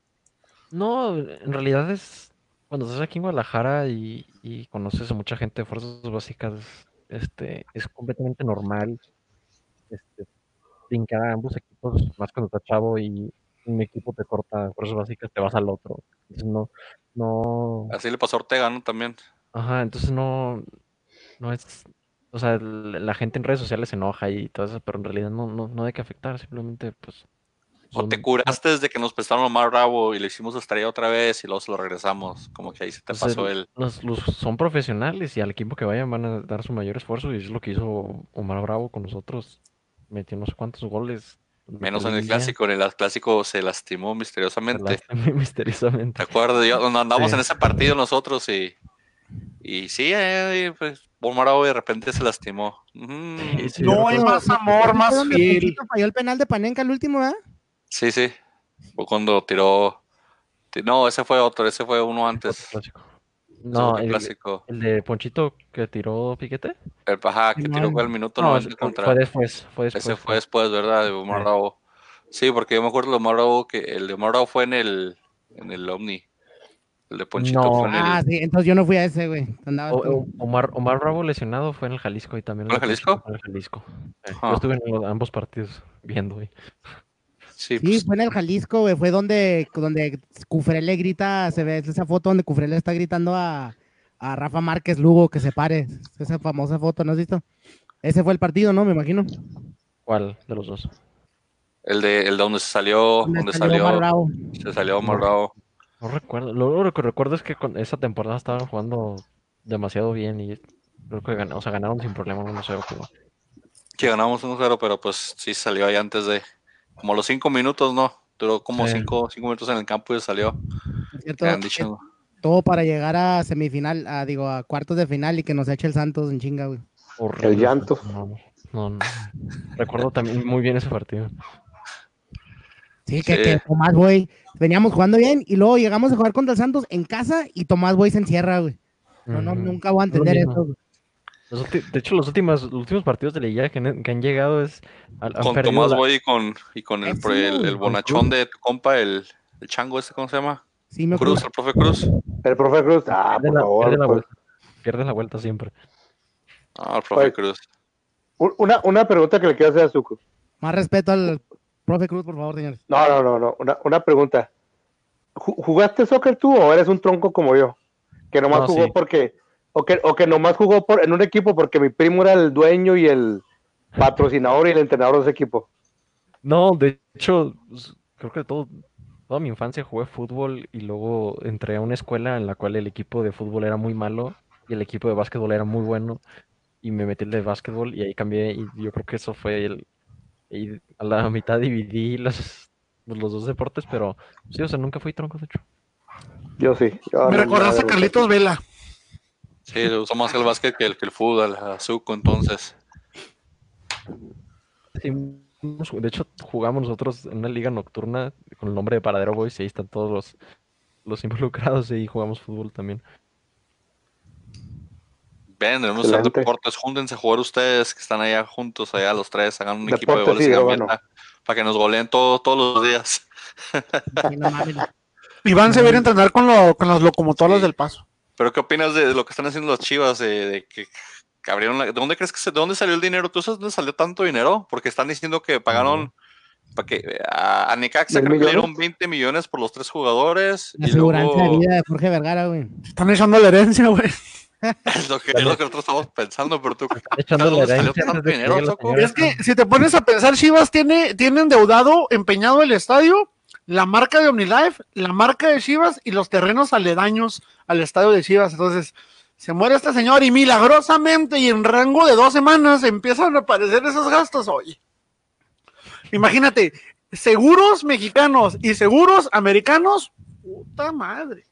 No, en realidad es cuando estás aquí en Guadalajara y, y conoces a mucha gente de fuerzas básicas, este, es completamente normal este, brincar a ambos equipos, más cuando estás chavo y un equipo te corta fuerzas básicas, te vas al otro. Entonces no, no, Así le pasó a Ortega, ¿no? También. ajá, entonces no, no es, o sea, la gente en redes sociales se enoja y todo eso, pero en realidad no, no, no hay que afectar, simplemente pues O te curaste desde que nos prestaron Omar Bravo y le hicimos estrella otra vez y luego se lo regresamos. Como que ahí se te pasó el... Los, los- son profesionales y al equipo que vayan van a dar su mayor esfuerzo y es lo que hizo Omar Bravo con nosotros. Metió no sé cuántos goles Menos en el línea, clásico, en el clásico se lastimó se misteriosamente. lastimó <laughs> misteriosamente. ¿Te acuerdas? Yo, andamos Sí. en ese partido nosotros y, y sí, eh, pues Bomaro de repente se lastimó. Ujú. Sí, sí, yo No hay más amor, más fiel. Falló el penal de Panenka el último, ¿verdad? Sí, sí. Fue cuando tiró. ti- No, ese fue otro, ese fue uno antes. No, el, clásico. el de Ponchito que tiró Piquete. El Pajá que tiró fue el minuto No, 90 ese contra. fue después. Fue después. Ese fue después, ¿verdad? De Omar Sí. Bravo. Sí, porque yo me acuerdo de Omar Bravo que el de Omar Bravo fue en el, en el Omni. El de Ponchito No. fue en el. Ah, sí, entonces yo no fui a ese, güey. O- Omar, Omar Bravo lesionado fue en el Jalisco y también ¿Fue en el Jalisco? En el Jalisco. Yo estuve en ambos partidos viendo, güey. Sí, Sí, pues, fue en el Jalisco, güey. Fue donde, donde Cufré le grita, se ve esa foto donde Cufré le está gritando a, a Rafa Márquez Lugo que se pare. Esa famosa foto, ¿no has visto? Ese fue el partido, ¿no? Me imagino. ¿Cuál de los dos? el de el de donde se salió, Donde donde salió salió, se salió Omar Bravo. No recuerdo. Lo único que recuerdo es que con esa temporada estaban jugando demasiado bien y creo que ganaron, o sea, ganaron sin problema 1-0. pero- Sí, ganamos 1-0, pero pues sí salió ahí antes de. Como los cinco minutos, ¿no? Duró como Sí. cinco, cinco minutos en el campo y salió. Es cierto, dicho. todo para llegar a semifinal, a, digo, a cuartos de final y que nos eche el Santos en chinga, güey. Horrible. llanto. No, no, no. Recuerdo también muy bien ese partido. Sí, que, Sí. que Tomás Boy, veníamos jugando bien y luego llegamos a jugar contra el Santos en casa y Tomás Boy se encierra, güey. No, no, nunca voy a entender eso. güey. Los de hecho, los últimos, los últimos partidos de Liga que, han- que han llegado es. han- han Con Tomás la- Boy y con, y con el, con bonachón de tu compa, el, el chango este, ¿cómo se llama? Sí, me Cruz, el profe Cruz. El profe Cruz, ah, pierde por la, favor. pierde la pues. vuelta. Pierde la vuelta siempre. Ah, el profe Oye. Cruz. Un- Una, una pregunta que le quiero hacer a Zuko. Más respeto al profe Cruz, por favor, señores. No, no, no, no. Una, una pregunta. ¿Ju- ¿Jugaste soccer tú o eres un tronco como yo? Que nomás No, jugó sí. porque. O que, o que nomás jugó por, en un equipo porque mi primo era el dueño y el patrocinador y el entrenador de ese equipo. No, de hecho, s- creo que todo, toda mi infancia jugué fútbol y luego entré a una escuela en la cual el equipo de fútbol era muy malo y el equipo de básquetbol era muy bueno y me metí el de básquetbol y ahí cambié y yo creo que eso fue el... y a la mitad dividí los, los dos deportes, pero sí, o sea, nunca fui tronco, de hecho. Yo sí. yo Me recordaste a Carlitos Vela. Sí, le gustó más el básquet que el, que el fútbol, a Zuko, entonces. Sí, de hecho, jugamos nosotros en una liga nocturna con el nombre de Paradero Boys y ahí están todos los, los involucrados y jugamos fútbol también. Ven, debemos hacer deportes, júntense a jugar ustedes que están allá juntos, allá los tres, hagan un equipo de goles sí, gambeta para que nos goleen todo, todos los días. Iván se viene a entrenar con, lo- con las locomotoras Sí. del paso. Pero ¿qué opinas de, de lo que están haciendo las chivas? De, de que, abrieron la- ¿De dónde crees que se, de dónde salió el dinero? ¿Tú sabes dónde salió tanto dinero? Porque están diciendo que pagaron para que a, a Necaxa ¿Mil creo que le dieron millones? 20 millones por los tres jugadores. La y aseguranza de luego vida de Jorge Vergara, güey. Están echando la herencia, güey. <laughs> es lo que, es lo que nosotros estamos pensando, pero tú Echando. Es que si te pones a pensar, Chivas tiene, tiene endeudado, empeñado el estadio, la marca de OmniLife, la marca de Chivas y los terrenos aledaños al estadio de Chivas. Entonces, se muere este señor y milagrosamente y en rango de dos semanas empiezan a aparecer esos gastos hoy. Imagínate, seguros mexicanos y seguros americanos, puta madre.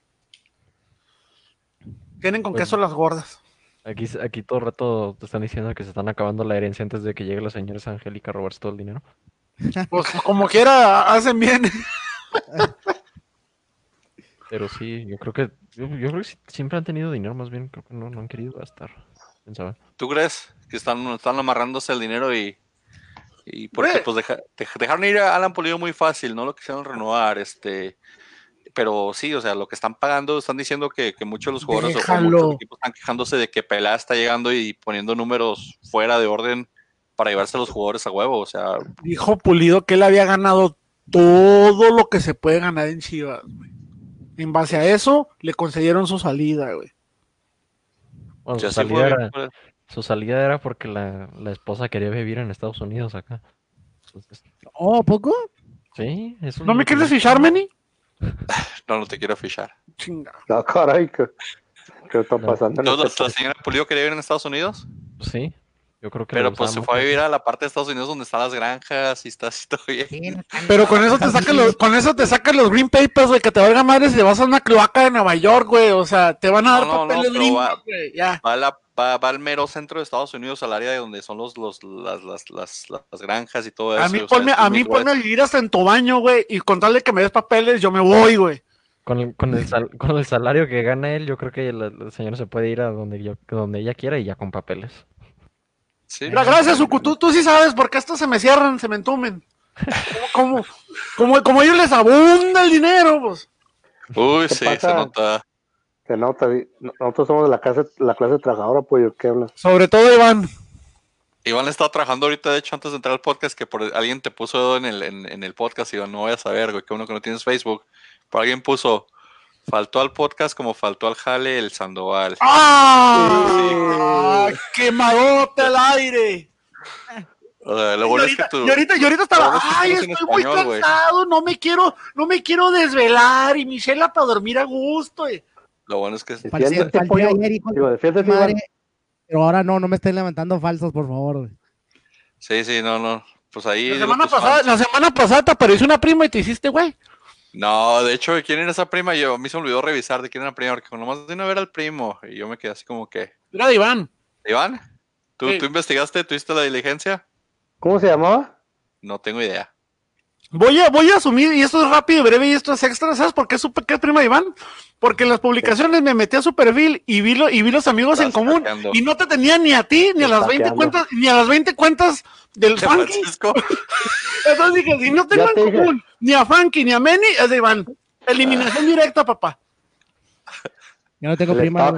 Tienen con Pues- queso las gordas. Aquí, aquí todo el rato te están diciendo que se están acabando la herencia antes de que llegue la señora Angélica a robarse todo el dinero. Pues como quiera, hacen bien. Pero sí, yo creo que yo, yo creo que siempre han tenido dinero, más bien creo que no, no han querido gastar. ¿Tú crees que están, están amarrándose el dinero y, y porque pues deja- dej- dejaron ir a Alan Pulido muy fácil, no lo quisieron renovar, este, pero sí, o sea, lo que están pagando, están diciendo que, que muchos de los jugadores o- muchos equipos están quejándose de que Pelá está llegando y poniendo números fuera de orden para llevarse a los jugadores a huevo, o sea, Dijo Pulido que él había ganado todo lo que se puede ganar en Chivas, güey. En base a eso, le concedieron su salida, güey. Bueno, su salida, era, su salida era porque la, la esposa quería vivir en Estados Unidos acá. Entonces, Oh, ¿poco? sí, ¿No me quieres fichar, Meni? <laughs> no, no te quiero fichar. Chinga. No, caray, ¿qué, qué está No. pasando? en ¿Entonces, este ¿La señora Pulido quería vivir en Estados Unidos? Sí, Yo creo que Pero pues se fue a vivir a la parte de Estados Unidos donde están las granjas y está así todo <laughs> bien. No Pero con eso te sacan los, con eso te sacan los green papers, güey, que te valga madre si te vas a una cloaca de Nueva York, güey. O sea, te van a dar No, no, no, papeles gringos, va- güey. Ya. Va, a la- va- va al mero centro de Estados Unidos, al área de donde son los, los, las, las, las, las granjas y todo eso. A mí o sea, ponme, a mí ponme a vivir hasta en tu baño, güey, y con tal de que me des papeles, yo me voy, güey. Con el, con el, <laughs> sal- con el salario que gana él, yo creo que la, la señora se puede ir a donde, yo, donde ella quiera y ya con papeles. Sí. Gracias, Suku, tú, tú sí sabes, porque estos se me cierran, se me entumen. Como, como, como, ellos les abunda el dinero, pues. Uy, ¿Qué sí, pasa? se nota. Se nota, vi- nosotros somos de la clase, la clase trabajadora, pues, ¿qué hablas? Sobre todo, Iván. Iván está trabajando ahorita, de hecho, antes de entrar al podcast, que por alguien te puso en el, en, en el podcast, Iván, no voy a saber, güey, que uno que no tienes Facebook, pero alguien puso, faltó al podcast como faltó al jale el Sandoval. ¡Ah! ¡Quemadote al aire! O sea, lo bueno es que ahorita, tú... y ahorita, y ahorita estaba, bueno es que ay, estoy muy español, güey". cansado, no me quiero, no me quiero desvelar, y Michela para dormir a gusto. eh. Lo bueno es que... Sí. Defiéndete, falté pollo. pero ahora no, no me estén levantando falsos, por favor. güey. Sí, sí, no, no. Pues ahí... La semana, tus pasada, fans. la semana pasada te apareció una prima y te hiciste, güey. No, de hecho, ¿quién era esa prima? Yo, a mí se me olvidó revisar de quién era la prima, porque nomás de una ver al primo, y yo me quedé así como que... Era de Iván. Iván, ¿tú, Sí. ¿tú investigaste? ¿Tuviste la diligencia? ¿Cómo se llamaba? No tengo idea. Voy a, voy a asumir, y esto es rápido y breve, y esto es extra, ¿sabes por qué supe que es prima de Iván? Porque en las publicaciones me metí a su perfil y vi, lo- y vi los amigos en común, hackeando. y no te tenía ni a ti, ni a las 20 Hackeando. cuentas, ni a las 20 cuentas del De Funky. Francisco. <laughs> Entonces dije, si no tengo te en dije. común ni a Funky ni a Manny, es de Iván. Eliminación directa, papá. Yo no tengo El prima.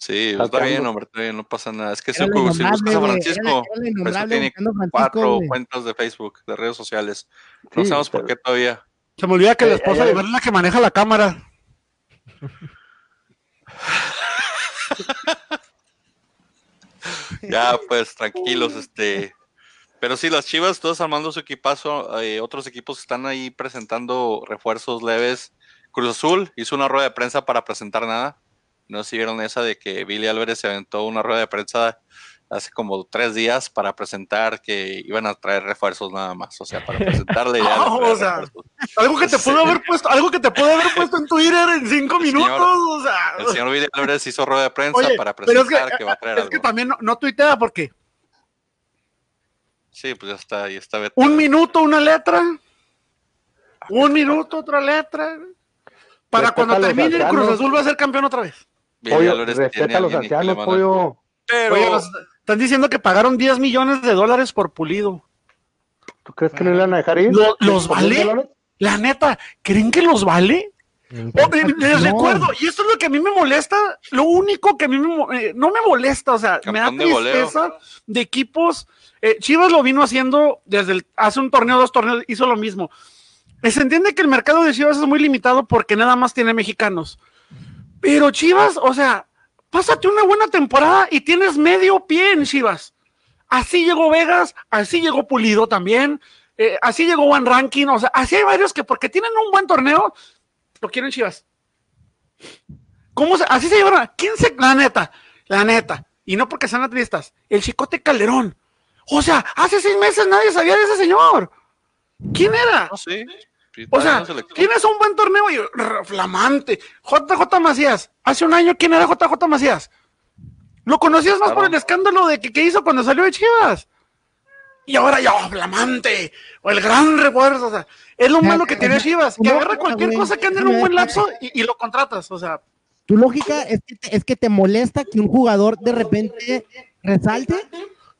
Sí, Está está bien, hombre, está bien, no pasa nada. Es que si, buscas a Francisco, era- tiene Francisco, cuatro cuentas de Facebook, de redes sociales. No Sí, sabemos por qué todavía. Se me olvida que la Eh, esposa eh, de Iván es la que maneja la cámara. <laughs> Ya, pues, tranquilos, este. Pero sí, las Chivas, todos armando su equipazo, eh, otros equipos están ahí presentando refuerzos leves. Cruz Azul hizo una rueda de prensa para presentar nada. No sé si vieron esa de que Billy Álvarez se aventó una rueda de prensa hace como tres días para presentar que iban a traer refuerzos nada más. O sea, para presentar <laughs> la idea de Ah, traer o sea, refuerzos. Algo que te pudo haber puesto, algo que te pudo haber puesto en Twitter en cinco minutos, señor- o sea. El señor Billy Álvarez hizo rueda de prensa Oye, para es que, presentar que, va a traer es que algo. también no, no tuitea porque Sí, pues ya está, ahí está. Un minuto una letra, un minuto otra letra. Para cuando termine el. Cruz Azul va a ser campeón otra vez. Pollo, respeta a los ancianos, pollo. Pero, Oye, están diciendo que pagaron 10 millones de dólares por pulido. ¿Tú crees que no le van a dejar ir? ¿Lo- ¿Los ¿Por mil vale? La neta, ¿creen que los vale? Me Oh, eh, importa- les No. recuerdo, y esto es lo que a mí me molesta, lo único que a mí me eh, no me molesta, o sea, me da de tristeza de equipos. eh, Chivas lo vino haciendo desde el- hace un torneo, dos torneos, hizo lo mismo. Eh, Se entiende que el mercado de Chivas es muy limitado porque nada más tiene mexicanos. Pero Chivas, o sea, pásate una buena temporada y tienes medio pie en Chivas. Así llegó Vegas, así llegó Pulido también, eh, así llegó One Ranking, o sea, así hay varios que porque tienen un buen torneo, lo quieren Chivas. ¿Cómo se, así se llevaron? ¿Quién se, la neta, la neta, y no porque sean atlistas, el Chicote Calderón. O sea, hace seis meses nadie sabía de ese señor. ¿Quién era? No, sí. O sea, no se tienes un buen torneo y flamante. JJ Macías. Hace un año, ¿quién era JJ Macías? Lo conocías más Claro. por el escándalo de que, que hizo cuando salió de Chivas. Y ahora ya, oh, flamante. O el gran refuerzo. O sea, es lo malo que tiene. Chivas. Que agarra cualquier cosa que ande en un buen lapso y, y lo contratas. O sea, Tu lógica es que, te, es que te molesta que un jugador de repente resalte.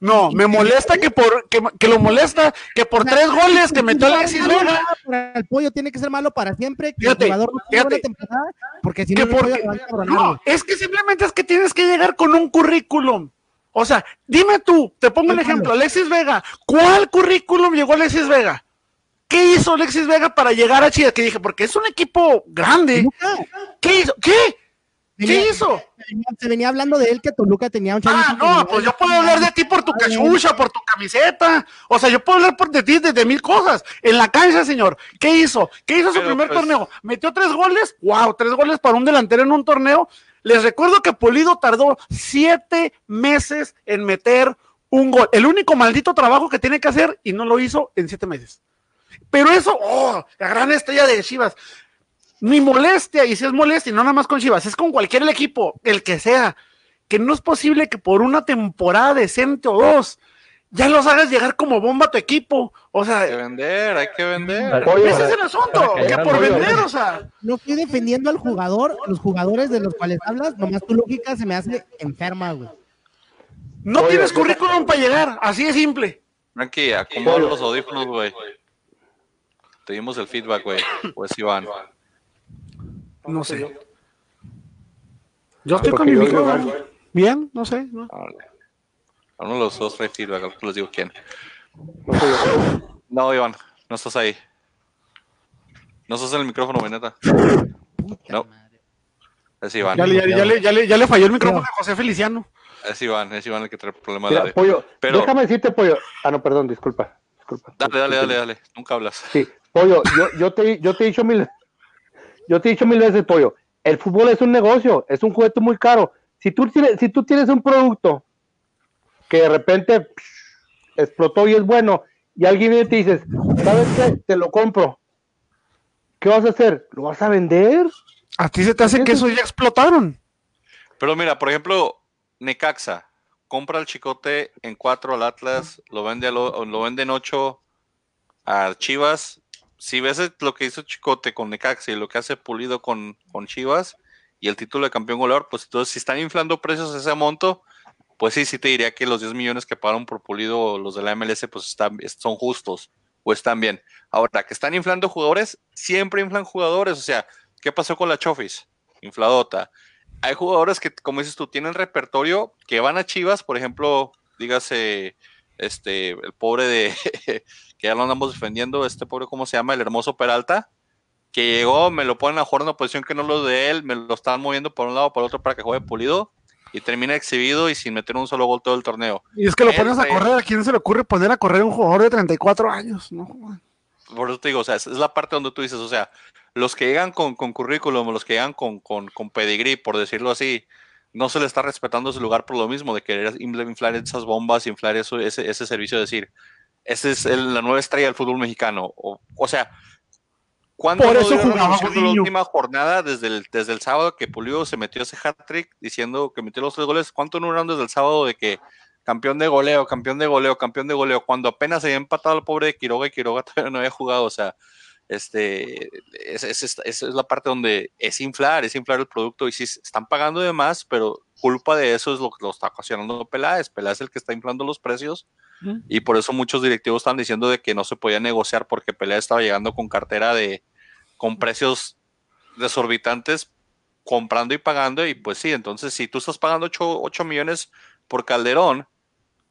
No, me molesta que por que, que lo molesta que por tres goles que metió Alexis Vega. El pollo tiene que ser malo para siempre. Que Fíjate, el jugador no fíjate. temporada, porque si no, porque- no, es que simplemente es que tienes que llegar con un currículum. O sea, dime tú, te pongo el Cuéntame. ejemplo, Alexis Vega, ¿cuál currículum llegó Alexis Vega? ¿Qué hizo Alexis Vega para llegar a Chivas? Que dije, porque es un equipo grande. ¿Qué hizo? ¿Qué? ¿Qué hizo? Se venía hablando de él que Toluca tenía un chavito Ah, no, pues yo puedo hablar de ti por tu cachucha, por tu camiseta. O sea, yo puedo hablar por de ti desde mil cosas. En la cancha, señor. ¿Qué hizo? ¿Qué hizo su Pero, primer pues- torneo? Metió tres goles. Wow, tres goles para un delantero en un torneo. Les recuerdo que Pulido tardó siete meses en meter un gol. El único maldito trabajo que tiene que hacer y no lo hizo en siete meses. Pero eso, oh, la gran estrella de Chivas. Mi molestia, y si es molestia, y no nada más con Chivas, es con cualquier equipo, el que sea, que no es posible que por una temporada decente o dos ya los hagas llegar como bomba a tu equipo. O sea, Hay que vender, hay que vender. Oye, ese es el asunto, que por vender, o sea. No estoy defendiendo al jugador, los jugadores de los cuales hablas, nomás tu lógica se me hace enferma, güey. No Oye, tienes currículum para llegar, así de simple. Frankie, acomoda los audífonos, güey. Te dimos el feedback, güey. Pues Iván. No sé. Yo estoy con mi micrófono. Bien, no sé. ¿no? Órale. A uno de los dos trae feedback, les digo quién. No Iván, no estás ahí. No estás en el micrófono, güey, neta. No. Es Iván. Ya, le- ya, le- ya le, ya, le, ya le falló el micrófono a José Feliciano. Es Iván, es Iván el que trae problemas de Mira, pollo, Pero- déjame decirte, pollo. Ah, no, perdón, disculpa. disculpa. Dale, dale, dale, dale. Nunca hablas. Sí, pollo, yo, yo, te, yo te he dicho mil, yo te he dicho mil veces, pollo, el fútbol es un negocio, es un juguete muy caro. Si tú tienes, si tú tienes un producto que de repente psh, explotó y es bueno, y alguien viene y te dices, ¿sabes qué? Te lo compro. ¿Qué vas a hacer? ¿Lo vas a vender? A ti se te hace que esos ya explotaron. Pero mira, por ejemplo, Necaxa compra el chicote en cuatro al Atlas, lo vende lo, lo vende en ocho a Chivas. Si ves lo que hizo Chicote con Necaxa y lo que hace Pulido con, con Chivas y el título de campeón goleador, pues entonces si están inflando precios ese monto, pues sí, sí te diría que los 10 millones que pagaron por Pulido los de la MLS pues están, son justos o están bien. Ahora, que están inflando jugadores, siempre inflan jugadores. O sea, ¿qué pasó con la Chofis? Infladota hay jugadores que, como dices tú, tienen repertorio que van a Chivas, por ejemplo, dígase, este, el pobre de, <laughs> que ya lo andamos defendiendo, este pobre, ¿cómo se llama? El hermoso Peralta, que llegó, me lo ponen a jugar en una posición que no lo de él, me lo estaban moviendo por un lado por otro para que juegue pulido, y termina exhibido y sin meter un solo gol todo el torneo. Y es que lo pones a correr. ¿A quién se le ocurre poner a correr a un jugador de 34 años? No, Por eso te digo, o sea, es, es la parte donde tú dices, o sea, los que llegan con, con currículum, los que llegan con, con, con pedigrí, por decirlo así, no se le está respetando su lugar por lo mismo, de querer infl- inflar esas bombas, inflar eso, ese, ese servicio, de decir, esa es el- la nueva estrella del fútbol mexicano. O, o sea, ¿cuándo Por eso jugaba la última jornada desde el, desde el sábado que Pulido se metió ese hat-trick diciendo que metió los tres goles? ¿Cuánto no eran desde el sábado de que campeón de goleo, campeón de goleo, campeón de goleo, cuando apenas se había empatado al pobre de Quiroga y Quiroga todavía no había jugado, o sea, este, es, es- es- la parte donde es inflar, es inflar el producto y sí están pagando de más, pero culpa de eso es lo que lo está ocasionando Peláez, Peláez es el que está inflando los precios y por eso muchos directivos están diciendo de que no se podía negociar porque Peláez estaba llegando con cartera de, con precios desorbitantes, comprando y pagando y pues sí, entonces si tú estás pagando 8, millones por Calderón,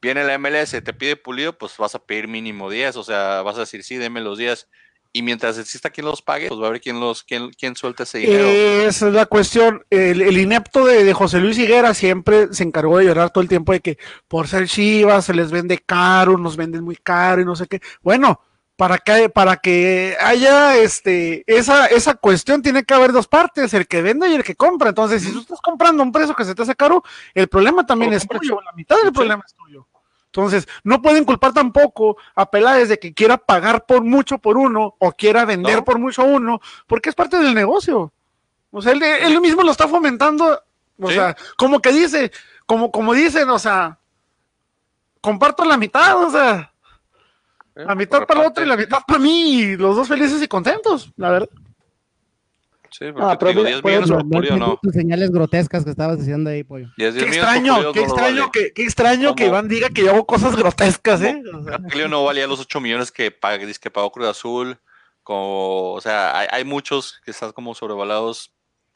viene la MLS, te pide pulido, pues vas a pedir mínimo 10, o sea, vas a decir, sí, deme los 10. Y mientras exista quien los pague, pues va a haber quien los, quien, quien suelta ese dinero. Esa es la cuestión. El, el inepto de, de José Luis Higuera siempre se encargó de llorar todo el tiempo de que por ser Chivas se les vende caro, nos venden muy caro y no sé qué. Bueno, para que, para que haya este, esa, esa cuestión tiene que haber dos partes, el que vende y el que compra. Entonces, si tú estás comprando a un precio que se te hace caro, el problema también es tuyo, la mitad del Sí. problema es tuyo. Entonces, no pueden culpar tampoco a Peláez de que quiera pagar por mucho por uno o quiera vender No. por mucho uno, porque es parte del negocio. O sea, él, él mismo lo está fomentando. O Sí. sea, como que dice, como, como dicen, o sea, comparto la mitad, o sea, la mitad para el otro y la mitad para mí, y los dos felices y contentos, la verdad. Sí, porque Ah, pero digo, mira, 10 por millones por entendí no. tus señales grotescas que estabas diciendo ahí, pollo. 10, 10 Qué extraño, qué no extraño, vale. que, qué extraño que Como- Iván diga que yo hago cosas grotescas, ¿eh? O sea, Pulido no valía los 8 millones que, paga, dice que pagó Cruz Azul. Como, o sea, hay, hay muchos que están como sobrevalados.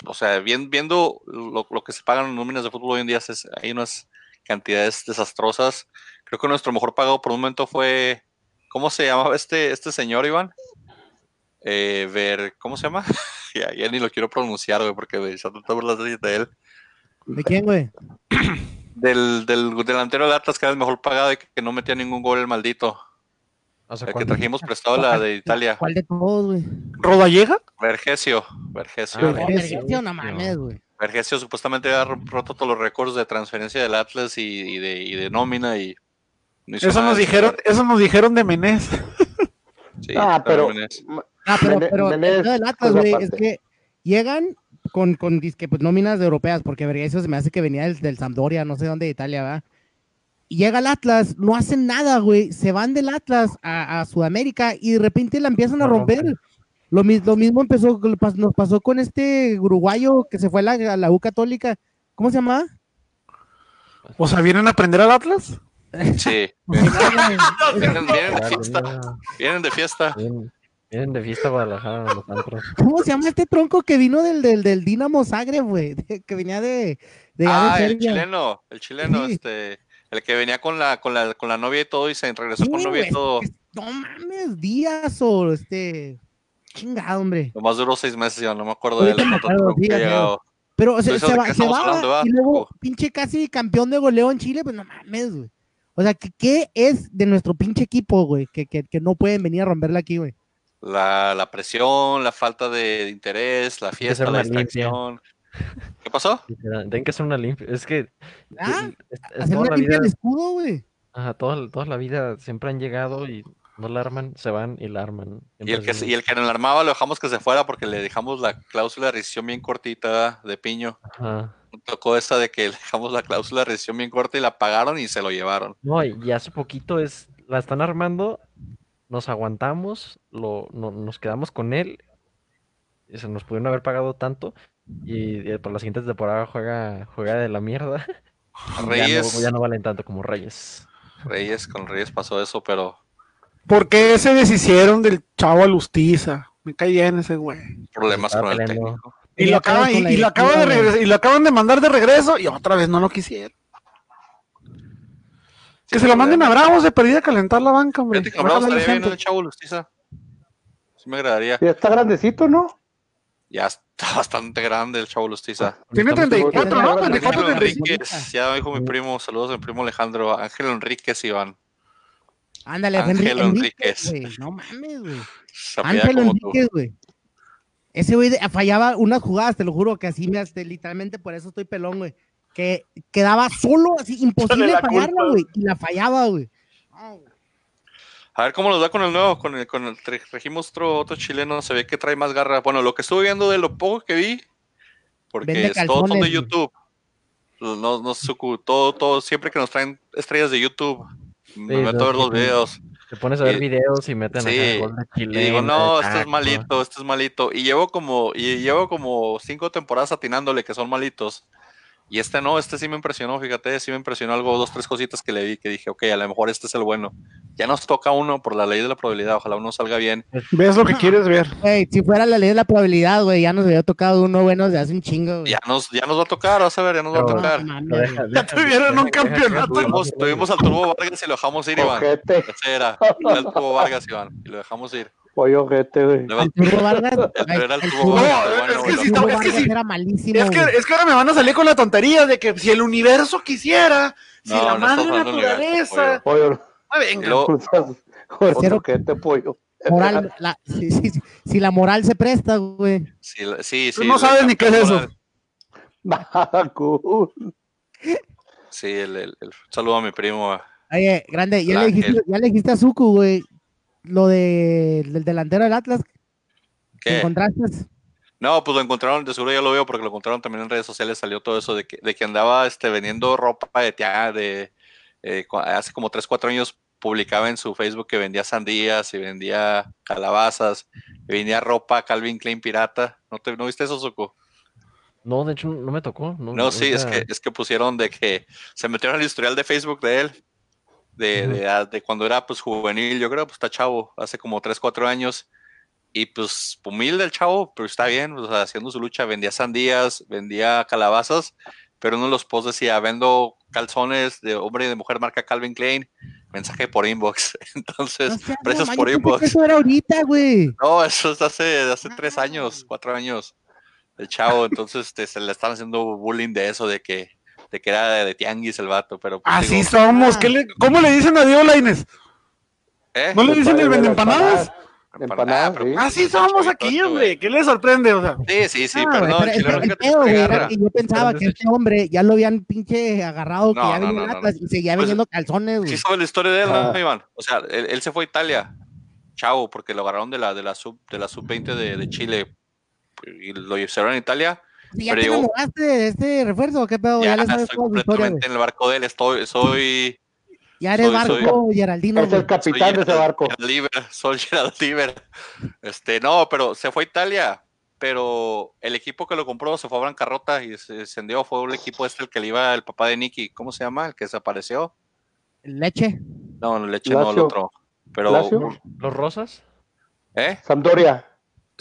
O sea, bien- viendo lo, lo que se pagan en nóminas de fútbol hoy en día, es- hay unas cantidades desastrosas. Creo que nuestro mejor pagado por un momento fue. ¿Cómo se llamaba este, este señor, Iván? Eh, ver, ¿cómo se llama? <laughs> ya, ya ni lo quiero pronunciar, güey, porque me ya tanto hablar de de él. ¿De quién, güey? <clears throat> Del, del delantero del Atlas, que era el mejor pagado y que no metía ningún gol el maldito. O sea, El que trajimos prestado la de Italia. ¿Cuál de todos, güey? ¿Rodallega? Vergesio. Vergesio. Ah. Vergesio, no mames, güey. Vergesio supuestamente había roto todos los récords de transferencia del Atlas y, y de, y de nómina y no Eso nos de dijeron, eso nos dijeron de Menés. Sí, Ah, pero- Menés. Ah, pero, pero Menés, del Atlas, güey, es que llegan con, con disque, pues, nóminas europeas, porque Vergesio se me hace que venía del, del Sampdoria, no sé dónde de Italia, ¿verdad? Y llega el Atlas, no hacen nada, güey, se van del Atlas a, a Sudamérica y de repente la empiezan a romper. Lo, mis- lo mismo empezó, nos pasó con este uruguayo que se fue a la, a la U Católica. ¿Cómo se llama? O sea, ¿vienen a aprender al Atlas? Sí, <laughs> vienen, vienen de fiesta, vienen de fiesta. Vienen, vienen de fiesta a Guadalajara, los antros. <laughs> ¿Cómo se llama este tronco que vino del, del, del Dinamo Zagreb, güey? <laughs> Que venía de, de, Ah, el chileno, el chileno, Sí. este, el que venía con la, con la, con la novia y todo y se regresó Sí, con novia y todo. No mames, días o este. Chingado, hombre. Nomás duró seis meses, ya no me acuerdo de él. Pero o sea, se ¿de va, se va hablando, va? y luego Oh. pinche casi campeón de goleo en Chile, pues no mames, güey. O sea, ¿qué, qué es de nuestro pinche equipo, güey? Que, que, que no pueden venir a romperla aquí, güey. La, la presión, la falta de interés, la fiesta, la limpia. distracción. ¿Qué pasó? Tienen que hacer una limpia. Es que Ah, es- es Hacer toda una la limpia vida, de escudo, güey. ajá, toda, toda la vida siempre han llegado y no la arman, se van y la arman. Y el, que, y el que nos la armaba lo dejamos que se fuera porque le dejamos la cláusula de rescisión bien cortita de piño. ajá. Tocó esa de que le dejamos la cláusula de rescisión bien corta y la pagaron y se lo llevaron. No, y y hace poquito es, la están armando, nos aguantamos, lo, no- nos quedamos con él, y se nos pudieron haber pagado tanto, y, y por la siguiente temporada juega, juega de la mierda. Reyes, <laughs> Ya no, ya no valen tanto como Reyes. Reyes, con Reyes pasó eso, pero ¿Por qué se deshicieron del chavo Alustiza? Me cae bien ese güey. problemas con el técnico. Y lo, acaban, lo de y lo acaban de mandar de regreso y otra vez no lo quisieron. Que se lo manden a Bravos de perdida a calentar la banca, hombre. Fíjate que a Bravos estaría bien el chavo Lustiza. Sí me agradaría. Ya está grandecito, ¿no? Ya está bastante grande el chavo Lustiza. Tiene Necesitamos- 34, ¿no? Ángel 34, Ángel 35. Enríquez, ya dijo mi primo, saludos a mi primo Alejandro. Ángel Enríquez, Iván. Ándale, Ángel Enríquez. güey. No mames, güey. Ángel. Enríquez, güey. Ese güey fallaba unas jugadas, te lo juro, que así me hace, literalmente por eso estoy pelón, güey. Que quedaba solo, así, imposible la fallarla, güey. Y la fallaba, güey. A ver cómo nos da con el nuevo, con el, con el tre- registro otro chileno, se ve que trae más garra. Bueno, lo que estuve viendo de lo poco que vi, porque es- todos son de. YouTube. No, no, todo, todo, siempre que nos traen estrellas de YouTube, me Sí, meto no, a ver los videos. Te pones a ver Y- videos y meten sí, el gol de Y digo, no, esto es malito, esto es malito. Y llevo como, y llevo como cinco temporadas atinándole que son malitos. Y este no, este sí me impresionó, fíjate, sí me impresionó algo, dos, tres cositas que le vi que dije, ok, a lo mejor este es el bueno. Ya nos toca uno por la ley de la probabilidad, ojalá uno salga bien. Ves lo que quieres ver. Si fuera la ley de la probabilidad, güey, ya nos había tocado uno bueno de hace un chingo. Ya nos, ya nos va a tocar, vas a ver, ya nos va a tocar. No Ya deja- tuvieron un deja- deja- campeonato. Tuvimos, tuvimos al Turbo Vargas y lo dejamos ir, Iván. Ese era, era el Turbo Vargas, Iván, y lo dejamos ir. Pollo ojete, güey. Turbo <laughs> Vargas. Era el No, es que Turbo es que era malísimo, Es que, es que ahora me van a salir con la tontería de que si el universo quisiera, si No, la no madre naturaleza. Pollo, Ah, venga. ojete, pollo. Moral, la- sí, sí, sí. si la moral se presta, güey. Sí, sí, Tú no sabes ni qué es eso. Cool. Sí, el, el- el- saludo a mi primo. Oye, grande, ya le, dijiste, ya le dijiste a Zuku, güey, lo de, del delantero del Atlas ¿Qué? encontraste. No, pues lo encontraron, de seguro ya lo veo porque lo encontraron también en redes sociales, salió todo eso de que, de que andaba este, vendiendo ropa de tía, de eh, hace como 3, 4 años publicaba en su Facebook que vendía sandías y vendía calabazas, y vendía ropa Calvin Klein pirata. ¿No, te, ¿no viste eso, Zuko? No, de hecho no me tocó. No, No, sí, es que, es que pusieron de que se metieron al historial de Facebook de él, de, de, ah, de cuando era pues juvenil, yo creo, pues está chavo, hace como 3, 4 años, y pues humilde el chavo, pero está bien, o sea, haciendo su lucha, vendía sandías, vendía calabazas, pero uno de los posts decía, vendo calzones de hombre y de mujer marca Calvin Klein, mensaje por inbox, <laughs> entonces, No seas precios mamá, por inbox. Eso era ahorita, güey. No, eso es hace, hace No. tres años, cuatro años. El chavo, entonces este, se le están haciendo bullying de eso, de que, de que era de, de tianguis el vato, pero pues, Así digo, somos. ¿Qué le- ¿Cómo le dicen a Diego Laines? ¿eh? ¿No le dicen el vende empanadas? Empanada, sí. Así somos aquí, hombre. ¿Qué le sorprende? O sea, Sí, sí, sí, Ah, perdón. pero- Chile, pero el que te pedo, güey, era que yo pensaba que este hombre ya lo habían pinche agarrado, que No, ya no, venía no, y seguía Pues, vendiendo calzones, güey. Sí sabe la historia de él, ¿no, Ah. Iván? O sea, él, él se fue a Italia, chavo, porque lo agarraron de la, de la sub de la sub 20 de, de Chile y lo llevaron a Italia. ¿Y ¿Ya pero te enamoraste de este refuerzo? ¿Qué pedo? Ya, Ya le sabes estoy historia, completamente en el barco de él. Estoy, soy. Ya eres soy- soy- Marco Geraldino, Es el capitán de ese Gerald- barco. Gerald <laughs> soy Gerald Lieber. Este, no, pero se fue a Italia, pero el equipo que lo compró se fue a bancarrota y se descendió. Fue el equipo este el que le iba el papá de Nicky. ¿Cómo se llama? El que desapareció. Leche. No, el leche no, el otro. Pero. ¿Los rosas? ¿eh? Sampdoria,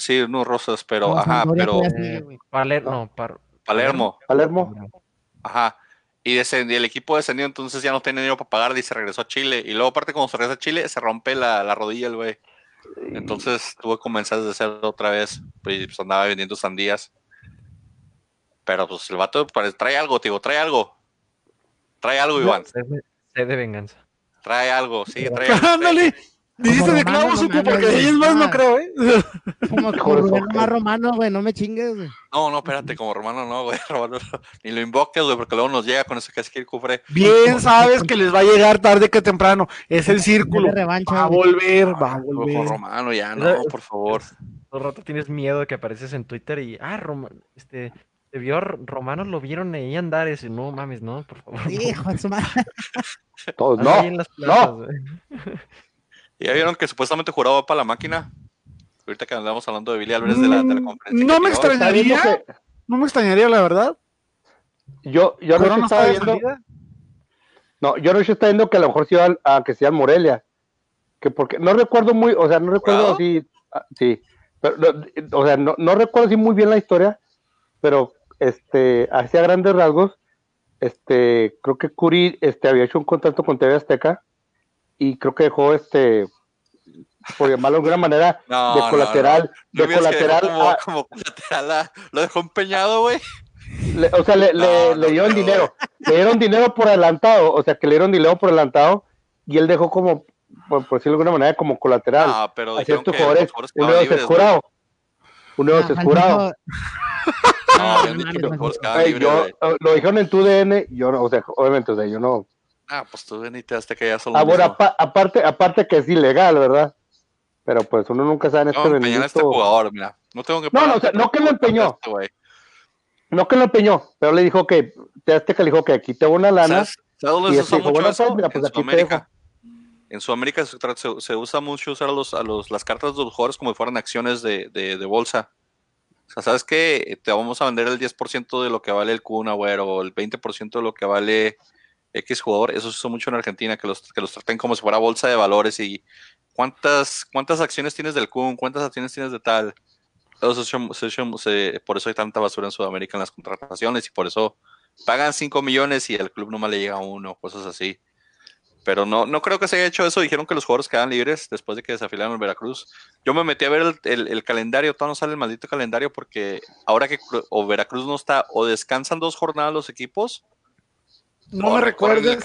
Sí, unos rosas, pero, No, ajá, pero Eh, güey. Paler, no, par- Palermo, Palermo. ajá. Y, descend- y el equipo descendió, entonces ya no tenía dinero para pagarle y se regresó a Chile. Y luego, aparte, cuando se regresa a Chile, se rompe la, la rodilla el güey. Entonces tuvo que comenzar desde cero otra vez. Pues, pues, andaba vendiendo sandías. Pero pues el vato pare- trae algo, tío, trae algo. Trae algo, Iván. Sed de venganza. Trae algo, sí, trae algo. <laughs> ándale. Dijiste de Romano, clavo, no mames, porque de ahí es güey. más no Ah. creo, ¿eh? Como Rubén ojete. más romano, güey, no me chingues, güey. No, no, espérate, como Romano no, güey. <laughs> Romano no. Ni lo invoques, güey, porque luego nos llega con ese que es que cufre. Bien sabes que les va a llegar tarde que temprano. Es el círculo. Revancha, Va a volver, va a volver. Romano, ya, no, por favor. Todo el rato tienes miedo de que apareces en Twitter y, ah, Roma, este, te vio Romanos lo vieron ahí andar dice, no mames, no, por favor. no. Hijo de su madre. <laughs> Todos, ahí no. ¿Y ¿Ya vieron que supuestamente juraba para la máquina? Ahorita que andamos hablando de Billy Álvarez de la, de la Mm, conferencia. no me tiró. ¿Extrañaría? que- No me extrañaría, la verdad. yo, yo no estaba viendo, no, yo no está viendo que a lo mejor se iba al- a, que sea Morelia, que porque no recuerdo muy, o sea, no recuerdo ¿Jurado? así, ah, sí, pero, no, o sea, no, no recuerdo así muy bien la historia, pero este, hacia grandes rasgos, este, creo que Curi, este, había hecho un contrato con TV Azteca y creo que dejó, este, por llamarlo de alguna manera, <laughs> No, de no, colateral, ¿No de colateral, como, a- como colateral a- lo dejó empeñado, güey. o sea, le, No, le, no le dieron dinero, <laughs> le dieron dinero por adelantado, o sea, que le dieron dinero por adelantado y él dejó como, por, por decirlo de alguna manera, como colateral No, pero a ciertos jugadores, los jugadores uno quedaban de ellos libres, es güey. curado, uno de ellos Ah, es curado. maldito. No, Ah, habían no dicho que mames, los jugadores no. quedaban Ey, libres, yo, lo dijeron en tu DN, yo no, o sea, obviamente, o sea, yo no. Ah, pues tú y te das que ya solo Ah, bueno, apa- aparte, aparte que es ilegal, ¿verdad? Pero pues uno nunca sabe en este No, empeñar a este jugador, mira. No tengo que No, no, o sea, no que lo empeñó. este. No que lo empeñó, pero le dijo que, te Azteca le dijo que aquí tengo una lana. ¿Sabes, ¿sabes y este usa dijo, bueno, eso? pues, mira, pues en aquí te Sudamérica. En Sudamérica se, se- usa mucho usar a los, a los, las cartas de los jugadores como si fueran acciones de, de, de bolsa. O sea, ¿sabes qué? Te vamos a vender el 10% de lo que vale el Kun Agüero o el 20% de lo que vale X jugador. Eso se usa mucho en Argentina, que los, que los traten como si fuera bolsa de valores y cuántas, cuántas acciones tienes del Kun, cuántas acciones tienes de tal. Todo eso se- se- por eso hay tanta basura en Sudamérica en las contrataciones y por eso pagan 5 millones y al club nomás le llega uno, cosas así. Pero no, no creo que se haya hecho eso. Dijeron que los jugadores quedan libres después de que desafilaron el Veracruz. Yo me metí a ver el, el- el calendario, todavía no sale el maldito calendario porque ahora que o Veracruz no está, o descansan dos jornadas los equipos. No me recuerdes.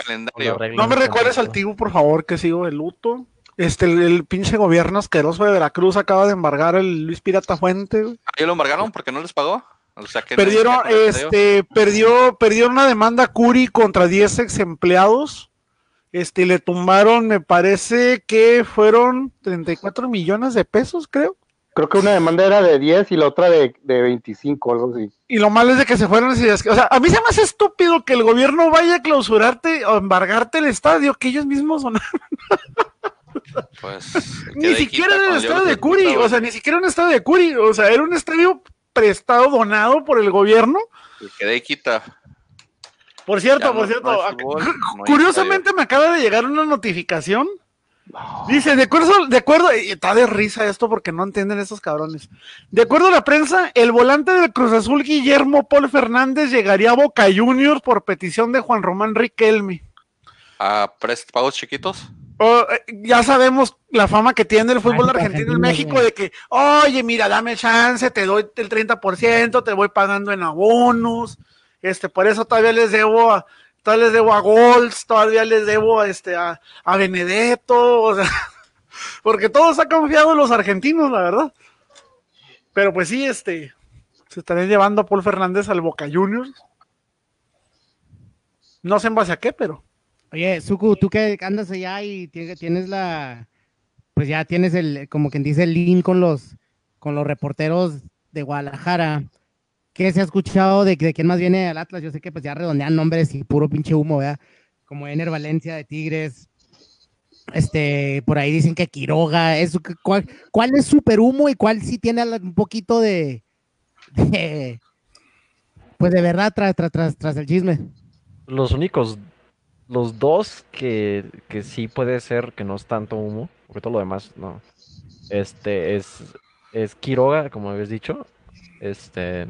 No me recuerdes al. Tibu, por favor, que sigo de luto. Este, el, el pinche gobierno asqueroso de Veracruz acaba de embargar el Luis Pirata Fuente. ¿Ah, ¿Ya lo embargaron porque no les pagó? O sea, que Perdieron, no- este, perdió, perdió una demanda Curi contra 10 ex empleados. Este, le tumbaron, me parece que fueron 34 millones de pesos, creo. Creo que una demanda era de 10 y la otra de, de 25, algo así. Y lo malo es de que se fueron que- O sea, a mí se me hace estúpido que el gobierno vaya a clausurarte o embargarte el estadio, que ellos mismos son. <laughs> Pues, Ni siquiera era el estadio de Curi, o sea, ni siquiera un estadio de Curi, o sea, era un estadio prestado, donado por el gobierno. güey. Quedé quita. Por cierto, Ya por no- cierto, no fútbol, <laughs> no curiosamente me acaba de llegar una notificación. Dice, de acuerdo, de acuerdo, y está de risa esto porque no entienden estos cabrones. De acuerdo a la prensa, el volante del Cruz Azul, Guillermo Paul Fernández, llegaría a Boca Juniors por petición de Juan Román Riquelme. ¿A pagos chiquitos? Oh, eh, ya sabemos la fama que tiene el fútbol Mágico argentino en México de que, oye, mira, dame chance, te doy el 30%, te voy pagando en abonos, este, por eso todavía les debo a, todavía les debo a Golds, todavía les debo este, a, a Benedetto, o sea, <laughs> porque todos han confiado en los argentinos, la verdad. Pero pues sí, este, se estarían llevando a Paul Fernández al Boca Juniors. No sé en base a qué, pero. Oye, Suku, tú que andas allá y tie- tienes la, pues ya tienes el, como quien dice, el link con los, con los reporteros de Guadalajara. ¿Qué se ha escuchado de, quién más viene al Atlas? Yo sé que pues ya redondean nombres y puro pinche humo, ¿verdad? Como Ener Valencia de Tigres. Este, por ahí dicen que Quiroga, ¿cuál, es super humo y cuál sí tiene un poquito de, de- pues de verdad tras, tras, tras, tras el chisme? Los únicos, los dos que, que sí puede ser que no es tanto humo, porque todo lo demás no. Este es, es Quiroga, como habías dicho. Este.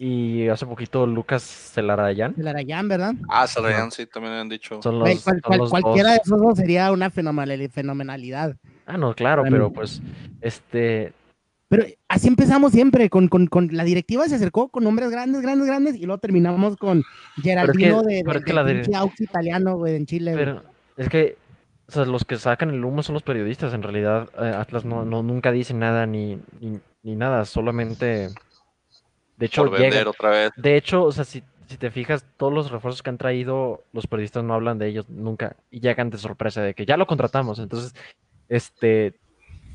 Y hace poquito Lucas Celarayán. El Arayán, ¿verdad? Ah, Salayan sí, también han dicho. Son los, cual- son cual- los cualquiera dos. de esos dos sería una fenomenal- fenomenalidad. Ah, no, claro, pero pues, este, Pero así empezamos siempre, con, con, con la directiva se acercó con nombres grandes, grandes, grandes, y luego terminamos con Geraldino de, italiano, güey, en Chile. pero es que, o sea, los que sacan el humo son los periodistas. En realidad, eh, Atlas no, no nunca dice nada ni, ni, ni nada, solamente, de hecho, por vender llega. otra vez. De hecho, o sea, si, si te fijas, todos los refuerzos que han traído, los periodistas no hablan de ellos nunca y llegan de sorpresa de que ya lo contratamos. Entonces, este,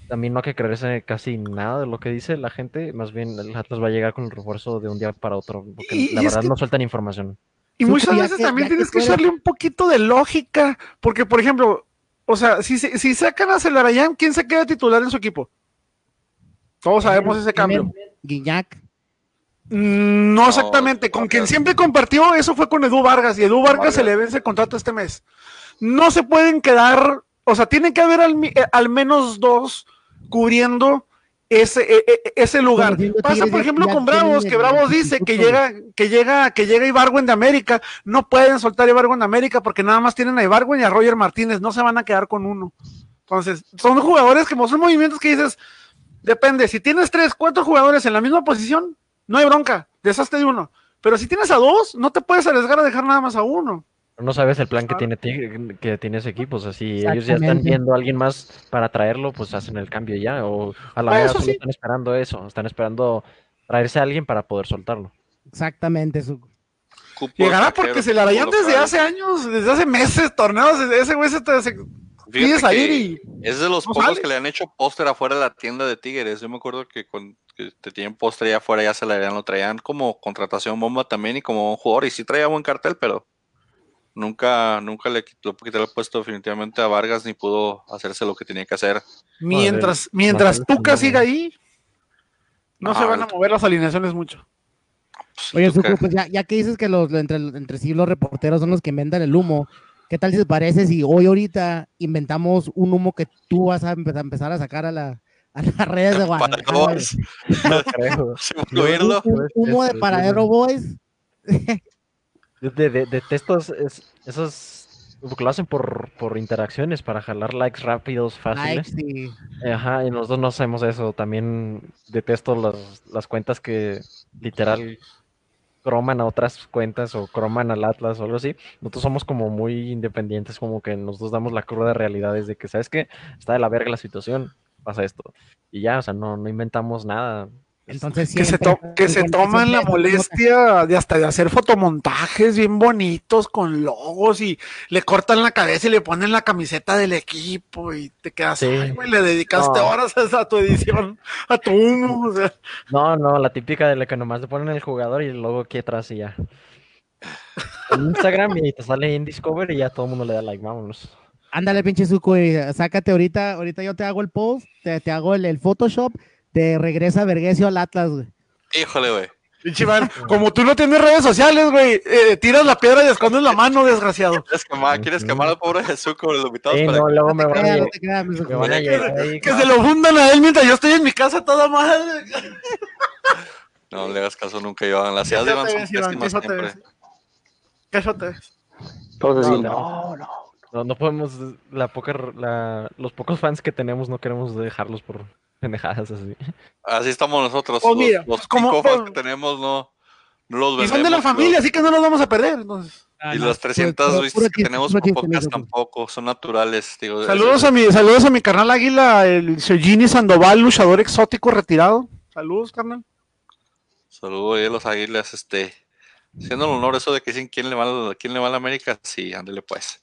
también no hay que creerse casi nada de lo que dice la gente. Más bien, el Atlas va a llegar con el refuerzo de un día para otro, porque Y- la y es verdad que- no sueltan información. Y muchas veces que- también que tienes que echarle un poquito de lógica, porque por ejemplo, o sea, si, se- si sacan a Celarayán, ¿quién se queda titular en su equipo? Todos sabemos ese cambio. Guiñac. Mm, No exactamente, con quien siempre compartió eso fue con Edu Vargas y Edu Vargas se le vence el contrato este mes. No se pueden quedar, o sea, tiene que haber al, eh, al menos dos cubriendo ese, e- e- ese lugar. Pasa, por ejemplo, con Bravos, que Bravos dice que llega, que llega, que llega Ibargüen de América, no pueden soltar a Ibargüen de América porque nada más tienen a Ibargüen y a Roger Martínez, no se van a quedar con uno. Entonces, son jugadores que son movimientos que dices, depende, si tienes tres, cuatro jugadores en la misma posición, no hay bronca, deshazte de uno. Pero si tienes a dos, no te puedes arriesgar a dejar nada más a uno. No sabes el plan que tiene Tigre- que tiene ese equipo. O sea, si ellos ya están viendo a alguien más para traerlo, pues hacen el cambio ya. O a la eso solo sí. están esperando eso. Están esperando traerse a alguien para poder soltarlo. Exactamente, su- Llegará porque se la cupo desde hace años, desde hace meses, torneos, desde ese güey se te se- Fíjate pides a que ir y Es de los no pocos sale. que le han hecho póster afuera de la tienda de Tigres. Yo me acuerdo que con que te tienen póster allá afuera ya se la habían- lo traían como contratación bomba también y como un jugador. Y sí traía buen cartel, pero nunca, nunca le quitó, quitó el puesto definitivamente a Vargas ni pudo hacerse lo que tenía que hacer. mientras, mientras Marcelo Tuca siga ahí, no Ah, se van a mover las alineaciones mucho. Pues, Oye, Suku, pues ya, ya que dices que los, entre, entre sí los reporteros son los que inventan el humo, ¿qué tal si te parece si hoy ahorita inventamos un humo que tú vas a empezar a sacar a, la, a <laughs> las redes de Guadalajara? todos. <laughs> No creo. <laughs> Un, humo de paradero boys. Yo de- de- detesto es- es- esos. Porque lo hacen por, por interacciones, para jalar likes rápidos, fáciles. Likes y Ajá, y nosotros no hacemos eso. También detesto las, las cuentas que literal croman a otras cuentas o croman al Atlas o algo así. Nosotros somos como muy independientes, como que nosotros damos la cruda realidad de que, ¿sabes qué? Está de la verga la situación, pasa esto. Y ya, o sea, no, no inventamos nada. entonces Que se, to- que se toman la molestia de hasta de hacer fotomontajes bien bonitos con logos y le cortan la cabeza y le ponen la camiseta del equipo y te quedas, Sí. ay, güey, le dedicaste No. horas a, esa- a tu edición, a tu humo, o sea, No, no, la típica de la que nomás le ponen el jugador y el logo aquí atrás y ya. En Instagram y te sale en Discover y ya todo el mundo le da like, vámonos. Ándale, pinche Zuko, y sácate ahorita, ahorita yo te hago el post, te, te hago el, el Photoshop, te regresa Vergesio al Atlas, güey. Híjole, güey. pinche man, como tú no tienes redes sociales, güey, eh, tiras la piedra y escondes la mano, desgraciado. ¿Quieres quemar, ¿quieres quemar al pobre Jesús con los invitados? Sí, para no, que- luego me van a, no me van Que- llegar ahí. Que se lo fundan a él mientras yo estoy en mi casa toda madre. No le hagas caso nunca, Iván. Las ideas de Iván son pésimas ¿Qué te siempre. ves? ¿Qué eso te ves? Entonces, sí, No, no, no. No, podemos, la poca, la, los pocos fans que tenemos no queremos dejarlos por pendejadas así. Así estamos nosotros. Pues los mira, los como- psicópatas que tenemos no, no los Y son de la vendemos, familia, los- así que no los vamos a perder. Entonces. Y las 300 puro- vistas que tenemos por podcast tampoco son naturales. Digo, Saludos es- a mi, saludos a mi carnal Águila, el Sergini Sandoval, luchador exótico retirado. Saludos, carnal. Saludos a los águilas, este. Siendo el honor eso de que dicen quién le va a, quién le va a la América, sí, ándale pues.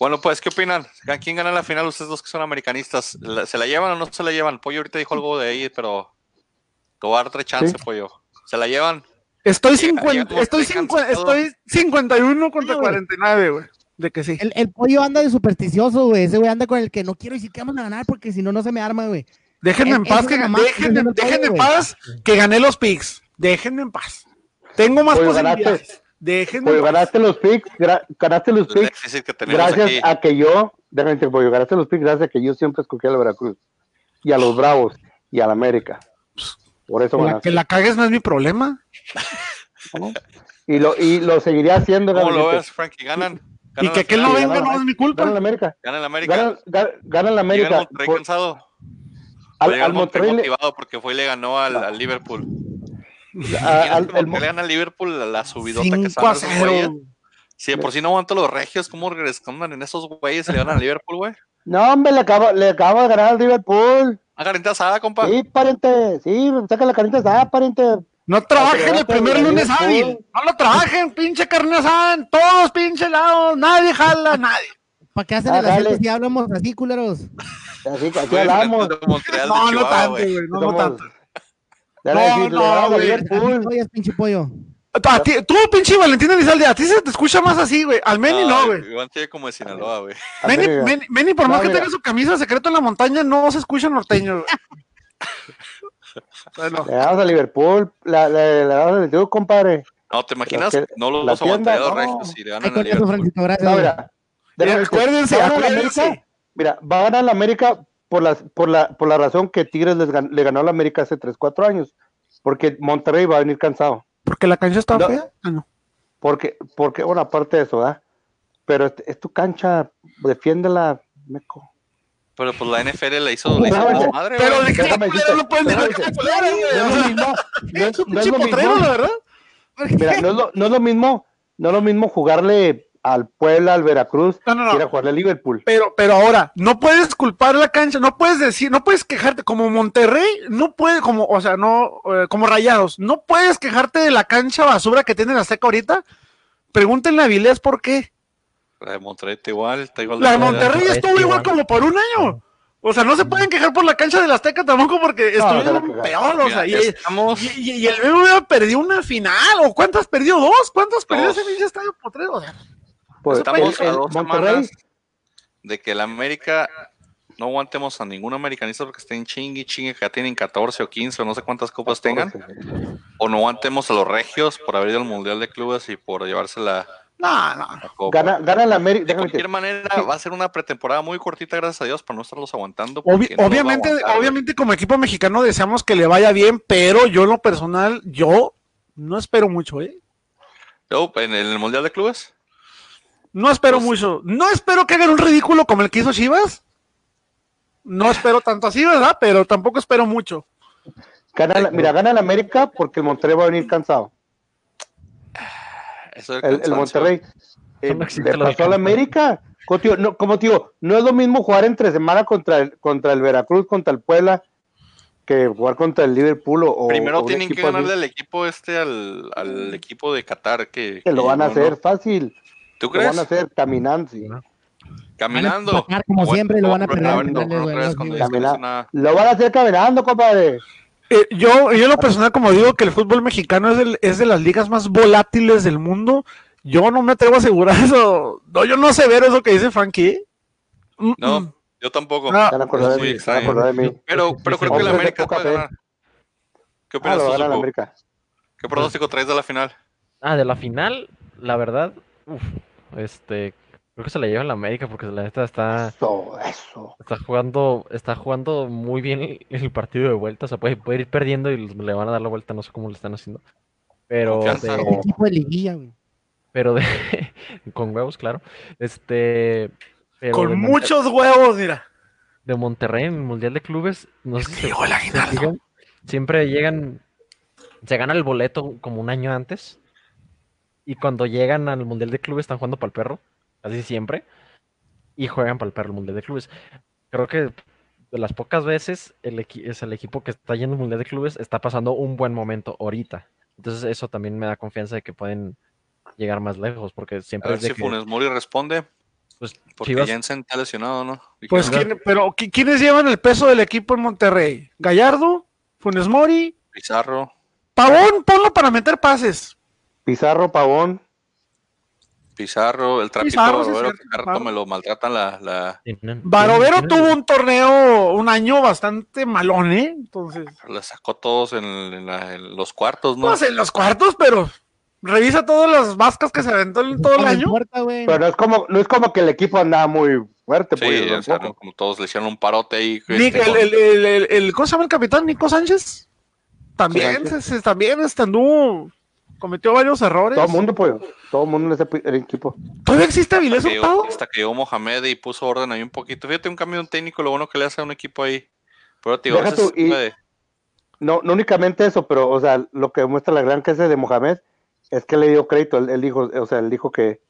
Bueno, pues, ¿qué opinan? ¿Quién gana la final? Ustedes dos que son americanistas, ¿la- ¿se la llevan o no se la llevan? Pollo ahorita dijo algo de ahí, pero te voy a dar otra chance, Sí. Pollo. ¿Se la llevan? Estoy, Llega- 50, llegamos estoy, muy 50 cansados. estoy 51 contra Oye, güey. 49, güey. De que sí. El, el pollo anda de supersticioso, güey. Ese güey anda con el que no quiero decir que vamos a ganar porque si no, no se me arma, güey. Déjenme en paz, que, mamá, déjenme, en paz que gané los picks. Déjenme en paz. Tengo más Pollo, posibilidades. ganaste. Déjenme Pollo, ganaste los picks, gra- ganaste los picks que gracias aquí. a que yo, déjame decirte, Pollo, ganaste los picks gracias a que yo siempre escogí a la Veracruz y a los Bravos y a la América. Por eso Que la, ganaste. que la cagues no es mi problema. <laughs> ¿no? Y lo, y lo seguiría haciendo. ¿Cómo lo ves, Frankie? ¿Ganan? Y ¿Ganan que la aquel no venga no es mi culpa. Gana la América. ¿Ganan la América? Gana, gana, gana la ¿Llega el América. Monterrey Por- cansado? al, ¿O llega al Monterrey Monterrey, le- motivado porque fue y le ganó al, al Liverpool? <laughs> a- al- el le gana Liverpool la, la subidota que 5 sale a esos güeyes. 0. Si de por sí no aguanto los regios, ¿cómo respondan en esos güeyes y le ganan al Liverpool, güey? No, hombre, le acaba, le acaba de ganar al Liverpool. Ah, garantía asada, compa. Sí, pariente. Sí, saca la carnita asada, pariente. No trabajen el primer lunes hábil. No lo trabajen, pinche carne asada. en Todos pinche lados. Nadie jala, nadie. ¿Para qué hacen Ah, el dale. si hablamos así, culeros? Así, hablamos. a de No, no tanto, güey. No, no Somos- No, le decís, le no, ganamos a güey. Liverpool. Oye, pinche pollo. A ti- tú, pinche Valentín Elizalde, a ti se te escucha más así, güey. Al Meni no, güey. Iván tiene como de Sinaloa, güey. Meni. Meni- Meni, por No, más que mira. tenga su camisa de secreto en la montaña, no se escucha norteño, güey. Bueno, Le damos a Liverpool. La, la, le damos a Liverpool, compadre. No, ¿te imaginas? Que- No los tienda, los no. regios si le ganan eso, Liverpool. Francisco, gracias. No, mira. acuérdense, a la acuérdense. América. Mira, va a ganar la América por, las, por, la, por la razón que Tigres les gan- le ganó a la América hace 3, 4 años. Porque Monterrey va a venir cansado. porque la cancha está No. fea. Ah, no. Porque, porque bueno, aparte de eso, ¿verdad? Pero es, es tu cancha, defiéndela, meco. Pero pues la NFL le hizo, la madre, Pero de la culera decirte, no pueden dejar que déjame la culera, güey. No es lo mismo, <laughs> no es, Es un no es pinche lo potrero, mismo. la verdad. Mira, no es lo, no es lo mismo, no es lo mismo jugarle al Puebla, al Veracruz, No, no, jugarle a Liverpool. Pero, pero ahora, no puedes culpar la cancha, no puedes decir, no puedes quejarte, como Monterrey, no puede, como, o sea, no, eh, como Rayados, no puedes quejarte de la cancha basura que tiene la Azteca ahorita. Pregúntenle a Vilés por qué. La de Monterrey está igual, está igual. La de. Monterrey Monterrey estuvo igual igual. como por un año. O sea, no se pueden quejar por la cancha de la Azteca tampoco porque No, estuvieron la peor, o sea, y, estamos, y- y- y el BBVA perdió una final, o cuántas perdió, dos, cuántas perdió ese pinche estadio potrero, o sea, Pues, estamos el- a el dos Monterrey, semanas de que la América no aguantemos a ningún americanista porque estén chingui chingue que ya tienen 14 o 15 o no sé cuántas copas tengan. O no aguantemos a los regios por haber ido al Mundial de Clubes y por llevarse la, no, no. la. Gana, gana la América. de cualquier manera, va a ser una pretemporada muy cortita, gracias a Dios, para no estarlos aguantando. Obvi- no obviamente, aguantar, obviamente como equipo mexicano deseamos que le vaya bien, pero yo en lo personal, yo no espero mucho, ¿eh? Yo, en el Mundial de Clubes, No espero Pues- mucho. No espero que hagan un ridículo como el que hizo Chivas. No espero tanto así, ¿verdad? Pero tampoco espero mucho. gana la- mira, gana la América porque el Monterrey va a venir cansado. eso del El, el. Monterrey eh, no le pasó a la cansancio. América. Como tío, no, como tío, no es lo mismo jugar entre semana contra el, contra el Veracruz, contra el Puebla, que jugar contra el Liverpool o, o Primero tienen que así, ganarle al equipo este, al, al equipo de Qatar. Que, que lo van a hacer fácil. ¿Tú Lo crees? van a hacer caminando. sí. Caminando. Van a como siempre y lo van a perder no, no Lo van a hacer caminando, compadre. Eh, yo, yo en lo personal, como digo, que el fútbol mexicano es, del- es de las ligas más volátiles del mundo. Yo no me atrevo a asegurar <laughs> eso. No, yo no sé ver eso que dice Frankie. ¿eh? Mm, No, mm. yo tampoco. No. Se van a acordar es de mí. De mí. Pero, pero creo que la América puede fe. ganar. ¿Qué Ah, opinas lo tú, gana la Zuko? América. ¿Qué pronóstico traes de la final? Ah, de la final, la verdad, uf, este, creo que se la lleva en la América porque la neta está, Eso, eso. está jugando, está jugando muy bien el, el partido de vuelta, o sea, puede, puede ir perdiendo y le van a dar la vuelta, no sé cómo lo están haciendo. Pero de- de liguilla, güey. pero de, <laughs> con huevos, claro. Este, pero Con muchos huevos, mira. de Monterrey en el Mundial de Clubes, no sé si se- llegó el se aguinaldo. fijan, siempre llegan, se gana el boleto como un año antes y cuando llegan al Mundial de Clubes están jugando para el perro, casi siempre, y juegan para el perro el Mundial de Clubes. Creo que de las pocas veces el es el equipo que está yendo al Mundial de Clubes está pasando un buen momento ahorita. Entonces eso también me da confianza de que pueden llegar más lejos, porque A siempre ver es de si que, Funes Mori responde, pues, porque Chivas- Jensen está lesionado, ¿no? Pues, ¿quién- pero ¿qui- ¿quiénes llevan el peso del equipo en Monterrey? Gallardo, Funes Mori, Pizarro, Pavón, ponlo para meter pases. Pizarro, Pavón. Pizarro, el trapito Pizarro, Barovero, que cierto, cada rato Pizarro. me lo maltratan la, la, Barovero tuvo un torneo, un año bastante malón, ¿eh? Entonces, la sacó todos en, en la- en los cuartos, ¿no? pues en los cuartos, pero revisa todas las vascas que se aventó en todo el año. Pero no es como, no es como que el equipo andaba muy fuerte, Sí, pollo, o sea, tampoco. no, como todos le hicieron un parote ahí. Nick, este, el, el, el, el- el- ¿cómo se llama el capitán? Nico Sánchez. También, Sánchez. se- se- también este, anduvo, cometió varios errores. Todo el mundo, pollo. Todo el mundo en ese equipo. ¿Todavía existe Avilés hasta que, Hurtado? llegó, hasta que llegó Mohamed y puso orden ahí un poquito. Fíjate, un cambio de un técnico, lo bueno que le hace a un equipo ahí. Pero, tío, Deja tú, y- No, no únicamente eso, pero, o sea, lo que muestra la gran clase de Mohamed es que le dio crédito. Él, él dijo, o sea, él dijo que,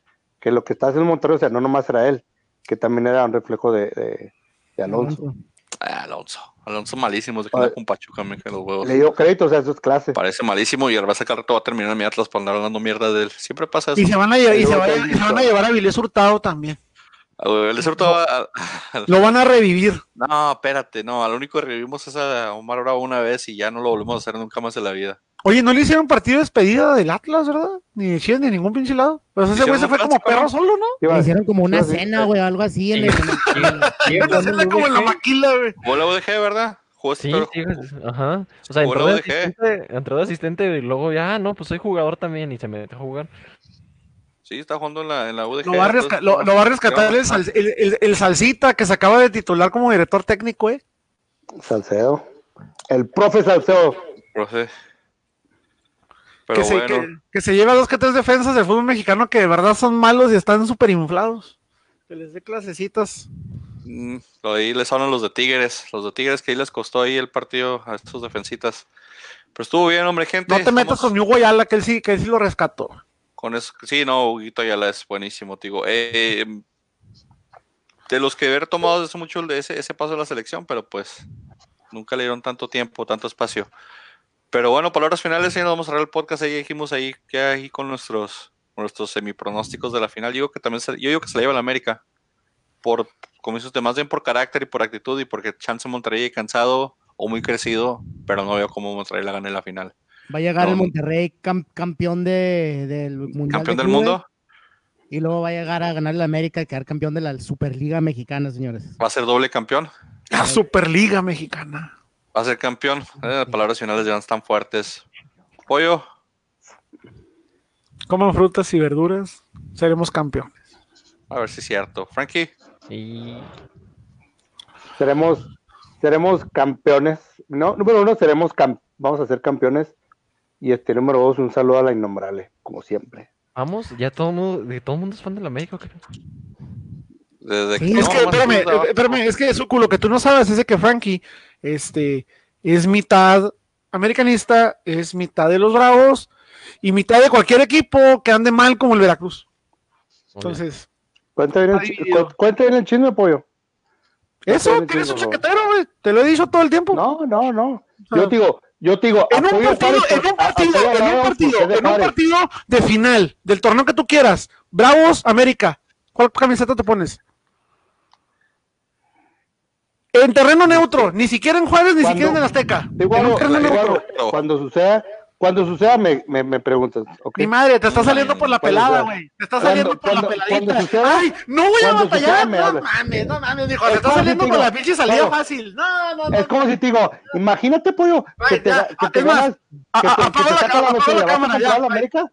que lo que está haciendo Monterrey, o sea, no nomás era él, que también era un reflejo de, de, de Alonso. Ah, Alonso. Alonso malísimo, se queda con Pachuca, me los huevos. Le dio crédito, o sea, eso es clase. Parece malísimo y el Barça cada rato va a terminar en mi Atlas por andar hablando mierda de él. Siempre pasa eso. Y se van a, lle- y Yo se va- y se van a llevar a Avilés Hurtado también. A- a- Lo van a revivir. No, espérate, no. Al único que revivimos es a Omar Bravo una vez y ya no lo volvemos a hacer nunca más en la vida. Oye, no le hicieron partido de despedida del Atlas, ¿verdad? Ni de Chivas ni de ningún pinche lado. Pues ese güey se fue como perro solo, ¿no? Le hicieron como una cena, güey, algo así. En el, <laughs> Una cena como en la maquila, güey. Jugó la UDG, ¿verdad? Jugó este Sí, pero- sí, güey, ajá. O sea, Jugó entró la de, UDG. asistente, entró de asistente y luego ya, ah, no, pues soy jugador también y se metió a jugar. Sí, está jugando en la, en la UDG. Lo va a, resca- entonces, lo, lo va a rescatar el, sal- el, el- el Salsita que se acaba de titular como director técnico, ¿eh? Salcedo. El profe Salcedo. profe. Pero Que se, que, que se lleva dos que tres defensas del fútbol mexicano que de verdad son malos y están súper inflados. Que les dé clasecitas. mm, ahí les hablan los de Tigres. Los de Tigres que ahí les costó ahí el partido a estos defensitas. Pero estuvo bien, hombre, gente. No te metas Estamos con Hugo Ayala, que él sí, que él sí lo rescató. con eso. Sí, no, Huguito Ayala es buenísimo, digo. Eh, de los que haber tomado desde mucho ese, ese paso de la selección, pero pues nunca le dieron tanto tiempo, tanto espacio. Pero bueno, palabras finales, y nos vamos a cerrar el podcast. Ahí dijimos ahí que ahí con nuestros, nuestros semipronósticos de la final. Yo digo que también se, yo digo que se la lleva la América. Por, como usted, más bien por carácter y por actitud y porque Chance Monterrey cansado o muy crecido, pero no veo cómo Monterrey la gane en la final. Va a llegar No. el Monterrey cam- campeón de, del Mundial. Campeón de del mundo, Y luego va a llegar a ganar la América y quedar campeón de la Superliga Mexicana, señores. va a ser doble campeón. La Superliga Mexicana. Va a ser campeón. Eh, palabras finales ya no están fuertes. Pollo, Coman frutas y verduras, seremos campeones. a ver si es cierto. Frankie, Y Seremos, seremos campeones. No, número uno, seremos cam- vamos a ser campeones. Y este número dos, un saludo a la innombrable, como siempre. vamos, ya todo mundo, de todo mundo es fan de la América. ¿o qué? desde Sí, que Es que, no, espérame, de espérame, es que Zucu, lo que tú no sabes es de que Frankie este, es mitad americanista, es mitad de los Bravos y mitad de cualquier equipo que ande mal como el Veracruz. Entonces, Cuenta bien, el, el chisme, pollo. eso, bien, tienes un chaquetero, güey. Te lo he dicho todo el tiempo. No, no, no. Yo te digo, yo te digo, En un partido, en un partido, en un partido, en un partido de final, del torneo que tú quieras. Bravos, América. ¿Cuál camiseta te pones? En terreno neutro, ni siquiera en Juárez, ni Cuando- siquiera en Azteca. Te digo En un terreno te digo neutro. Cuando suceda, cuando suceda me, me, me preguntas. Mi madre, te está saliendo por la pelada, güey. Te está saliendo por la peladita. suceda- Ay, no voy a batallar. suceda No mames, no mames, dijo. Te está si saliendo te por digo, la pinche salida fácil. No, no, no. Es como si te digo, imagínate, pollo, que te, ya, que te es más, ganas, a- que a- te, que te la saca la apaga lotería, la ¿vas a cámara, comprar ya, la bye. América?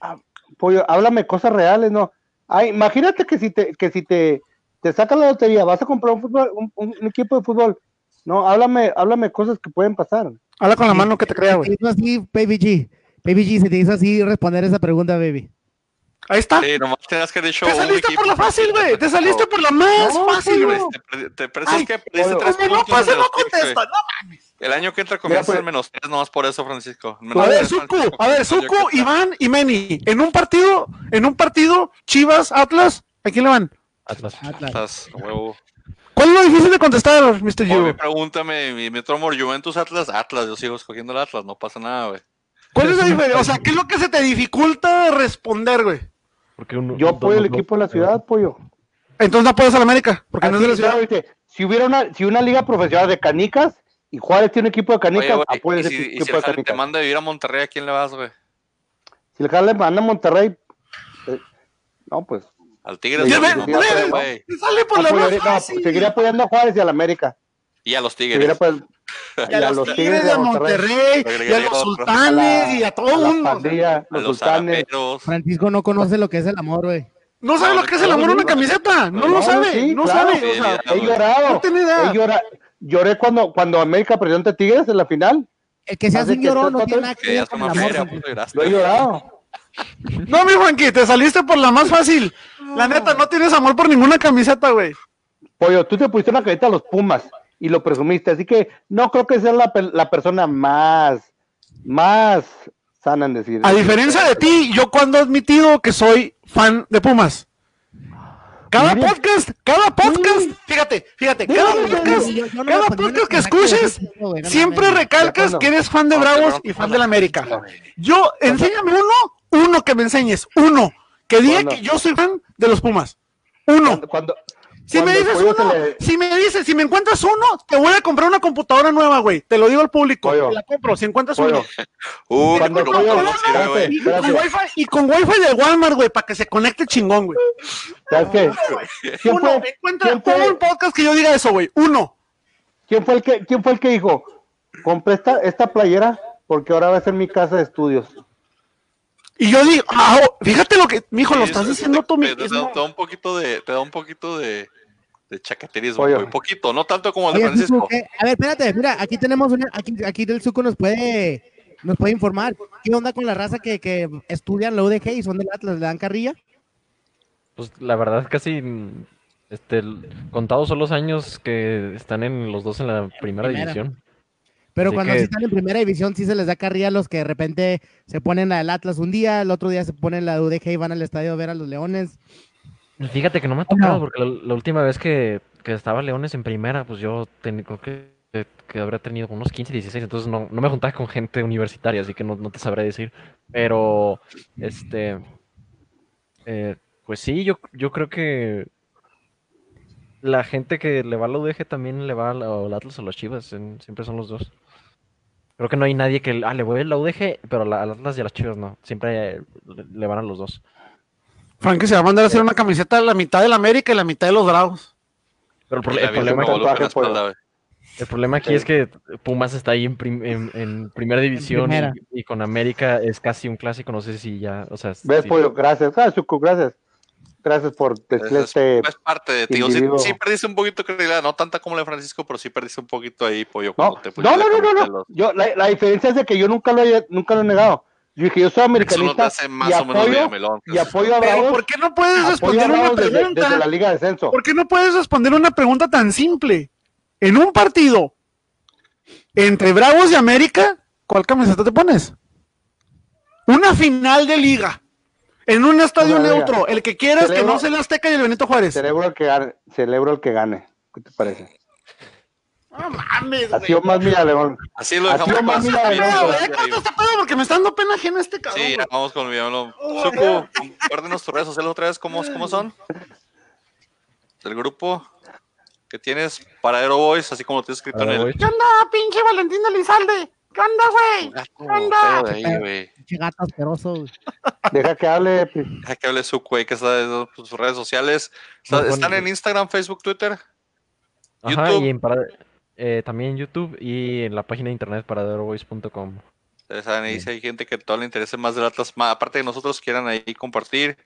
Ah, pollo, háblame cosas reales, ¿no? Ay, imagínate que si te, que si te, te saca la lotería, vas a comprar un, fútbol, un, un- un equipo de fútbol. No, háblame, háblame cosas que pueden pasar. Habla con la mano que te crea, Se güey. te hizo así, Baby G. Baby G, se te hizo así responder esa pregunta, baby. Ahí está. Sí, nomás tenías que dicho Te saliste por la fácil, güey. Te saliste por la más No, fácil, güey. Te, te Ay, que perdiste tres no puntos entre no los Tigres, contesta. No mames. El año que entra comienza pues- el menos tres, nomás por eso, Francisco. A ver, Suku, a ver, Suku. Iván y Meni. En un partido, en un partido, Chivas, Atlas, ¿a quién le van? Atlas. Atlas. Huevo. ¿Cuál es lo difícil de contestar, Mr. Yu? pregúntame, mi, mi otro amor, Juventus Atlas, Atlas, yo sigo escogiendo el Atlas, no pasa nada, güey. ¿Cuál es la diferencia? O sea, ¿qué es lo que se te dificulta responder, güey? Porque Yo apoyo el equipo de la ciudad, pollo. Entonces no apoyas a la América, porque no es de la ciudad. claro, dice, si hubiera una, si una liga profesional de canicas y Juárez tiene un equipo de canicas, güey, apoya y ese si, equipo si de el te canicas. manda a vivir a Monterrey, ¿a quién le vas, güey? Si el Jale manda a Monterrey, eh, no, pues Al Tigres, ve, no, güey. sale por la apoyaría- no, fácil. seguiría apoyando a Juárez y a la América. Y a los Seguiría Tigres. Y a los Tigres, a Monterrey, y a los sultanes, y a todo el mundo. pandilla, los los sultanes. Francisco no conoce lo que es el amor, güey. No sabe No, lo que es el amor a una camiseta. No, No, lo sabe. sí, no claro. sabe. O sea, Sí, He llorado. No tiene idea. He llora- Lloré cuando, cuando América perdió ante Tigres en la final. El que se hace un llorón no tiene nada que ver es con el amor. lloraste. Lo he llorado. No, mi Juanqui, te saliste por la más fácil. La neta, no tienes amor por ninguna camiseta, güey. Pollo, tú te pusiste una camiseta a los Pumas y lo presumiste, así que no creo que seas la, pe- la persona más, más sana en decir. A diferencia de ti, yo cuando he admitido que soy fan de Pumas. Cada podcast, cada podcast, fíjate, fíjate, cada podcast, cada podcast que escuches, siempre recalcas que eres fan de Bravos y fan de la América. Yo, enséñame uno, uno que me enseñes, uno, que diga Bueno. que yo soy fan de los Pumas. Uno. Cuando, cuando, Si me dices uno, le- si me dices, si me encuentras uno, te voy a comprar una computadora nueva, güey. Te lo digo al público. Pollo. Te la compro, si encuentras Pollo, uno. <laughs> Uh. Y con, wifi, y con wifi de Walmart, güey, para que se conecte chingón, güey. ¿sabes qué? ¿Quién Uno, fue, encuentra quién fue- un podcast que yo diga eso, güey. Uno. quién fue el que, quién fue el que dijo, compré esta, esta playera porque ahora va a ser mi casa de estudios? Y yo digo, ah, fíjate lo que, mijo, lo Sí, estás eso diciendo te- tú te, mismo. te da un poquito de, te da un poquito de, de güey, un poquito, no tanto como el de Francisco. ¿qué? A ver, espérate, mira, aquí tenemos una, aquí, aquí del Suco nos puede, nos puede informar. ¿Qué onda con la raza que, que estudian la UDG y son del Atlas? ¿Le dan carrilla? Pues la verdad casi este contados son los años que están en los dos en la primera Primera. división. Pero Así cuando que- sí están en primera división, sí se les da carrilla a los que de repente se ponen la del Atlas un día, el otro día se ponen la de UDG y van al estadio a ver a los Leones. Fíjate que no me ha tocado porque la, la última vez que, que estaba Leones en primera, pues yo ten- creo que, que habría tenido unos 15, 16, entonces no, no me juntaba con gente universitaria, así que no, no te sabré decir. Pero, este, eh, pues sí, yo, yo creo que la gente que le va a la UDG también le va a la- al Atlas o a las Chivas, en- siempre son los dos. Creo que no hay nadie que, ah, le voy a la UDG, pero a la- al Atlas y a las Chivas no, siempre eh, le, van a los dos. Frankie se va a mandar a hacer una camiseta de la mitad de la América y la mitad de los Bravos. Pero el, el problema pues. güey. El problema aquí Sí. es que Pumas está ahí en, prim- en, en primera división y- primera. Y, con América es casi un clásico, no sé si ya, o sea, ¿Ves, sí. pollo? Gracias. Ah, gracias. Gracias por es- este... es parte de ti. o sí, sí perdiste un poquito de credibilidad, no tanta como la de Francisco, pero sí perdiste un poquito ahí, pollo. No, cuando te no, no, no, no, los- Yo, la, la diferencia es de que yo nunca lo, he, nunca lo he negado. Yo dije, yo soy Eso no te americanista hace más y o menos apoyo, Villamelón. y apoyo a Pero Bravos, ¿por qué no puedes responder una Bravos desde, pregunta? desde la Liga de Descenso. ¿Por qué no puedes responder una pregunta tan simple? En un partido entre Bravos y América, ¿cuál camiseta te pones? Una final de liga. En un estadio neutro, el que quieras, que Celebro- no sea el Azteca y el Benito Juárez. Celebro el que gane. Celebro el que gane. ¿Qué te parece? No mames, güey. sido más mira, León. Así lo Así dejamos pasar. mira, corta este pedo porque me está dando pena ajena este cabrón. Sí, güey. vamos con. Oh, Suku, ya. compártenos tus redes sociales otra vez, ¿cómo, cómo son? El grupo que tienes, Paradero Boys, así como lo tienes escrito en el... ¿Qué onda, pinche Valentín Elizalde? ¿Qué onda, güey? ¿Qué onda? Pinche gato asqueroso. güey. Deja que hable. pues. Deja que hable güey, que está en sus redes sociales. Está- ¿Están bueno. en Instagram, Facebook, Twitter? Ajá, YouTube. y en para- eh, también en YouTube y en la página de internet paraderoboys.com. Ustedes saben, ahí si hay gente que todo le interese más del Atlas, más, aparte de nosotros, quieran ahí compartir.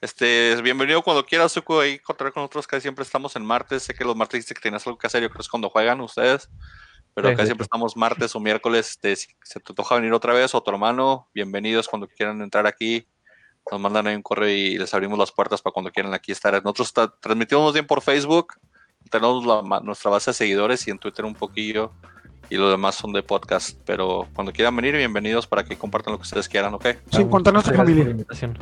Este, bienvenido cuando quieras, Suku, ahí contar con nosotros, casi siempre estamos en martes. Sé que los martes dijiste que tenías algo que hacer, yo creo que es cuando juegan ustedes. Pero acá siempre estamos martes o miércoles. Este, si se te toca venir otra vez o tu hermano, bienvenidos cuando quieran entrar aquí. Nos mandan ahí un correo y les abrimos las puertas para cuando quieran aquí estar. Nosotros transmitimos bien por Facebook, tenemos la nuestra base de seguidores y en Twitter un poquillo. Y los demás son de podcast. Pero cuando quieran venir, bienvenidos para que compartan lo que ustedes quieran, ¿ok? Sin contar nuestra familia. invitación.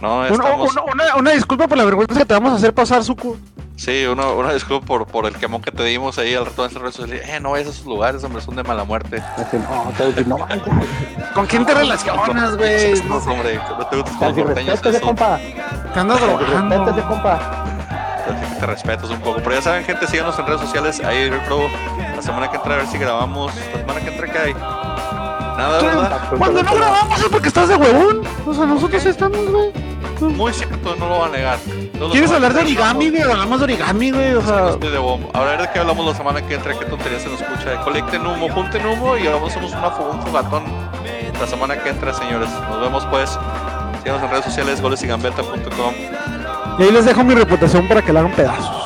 No, Una, estamos. una- una- una disculpa por la vergüenza que te vamos a hacer pasar, Suku. Sí, uno, una disculpa por, por el quemón que te dimos ahí al rato en las redes sociales. Eh, no vayas a esos lugares, hombre, son de mala muerte. No, te voy a decir, no, vaya. ¿Con quién te relacionas, güey? No, hombre, no te gustan Casi los norteños, respétese, eso. compa. Te andas drogando. compa. Te respetas un poco. Pero ya saben, gente, síganos en redes sociales. Ahí, bro, la semana que entra a ver si grabamos. La semana que entra, ¿qué hay? Nada, ¿verdad? Cuando no grabamos es porque estás de huevón. O sea, nosotros estamos, güey. Muy cierto, no lo voy a negar. ¿Quieres hablar de origami, güey? Hablamos de origami, güey. O que no sea, estoy de bomba. A ver de qué hablamos la semana que entra, qué tontería se nos escucha. Colecten humo, junten humo y vamos hacemos una, fo- un fogatón la semana que entra, señores. Nos vemos pues. Síganos en redes sociales, golesigambeta.com. y ahí les dejo mi reputación para que la hagan pedazo.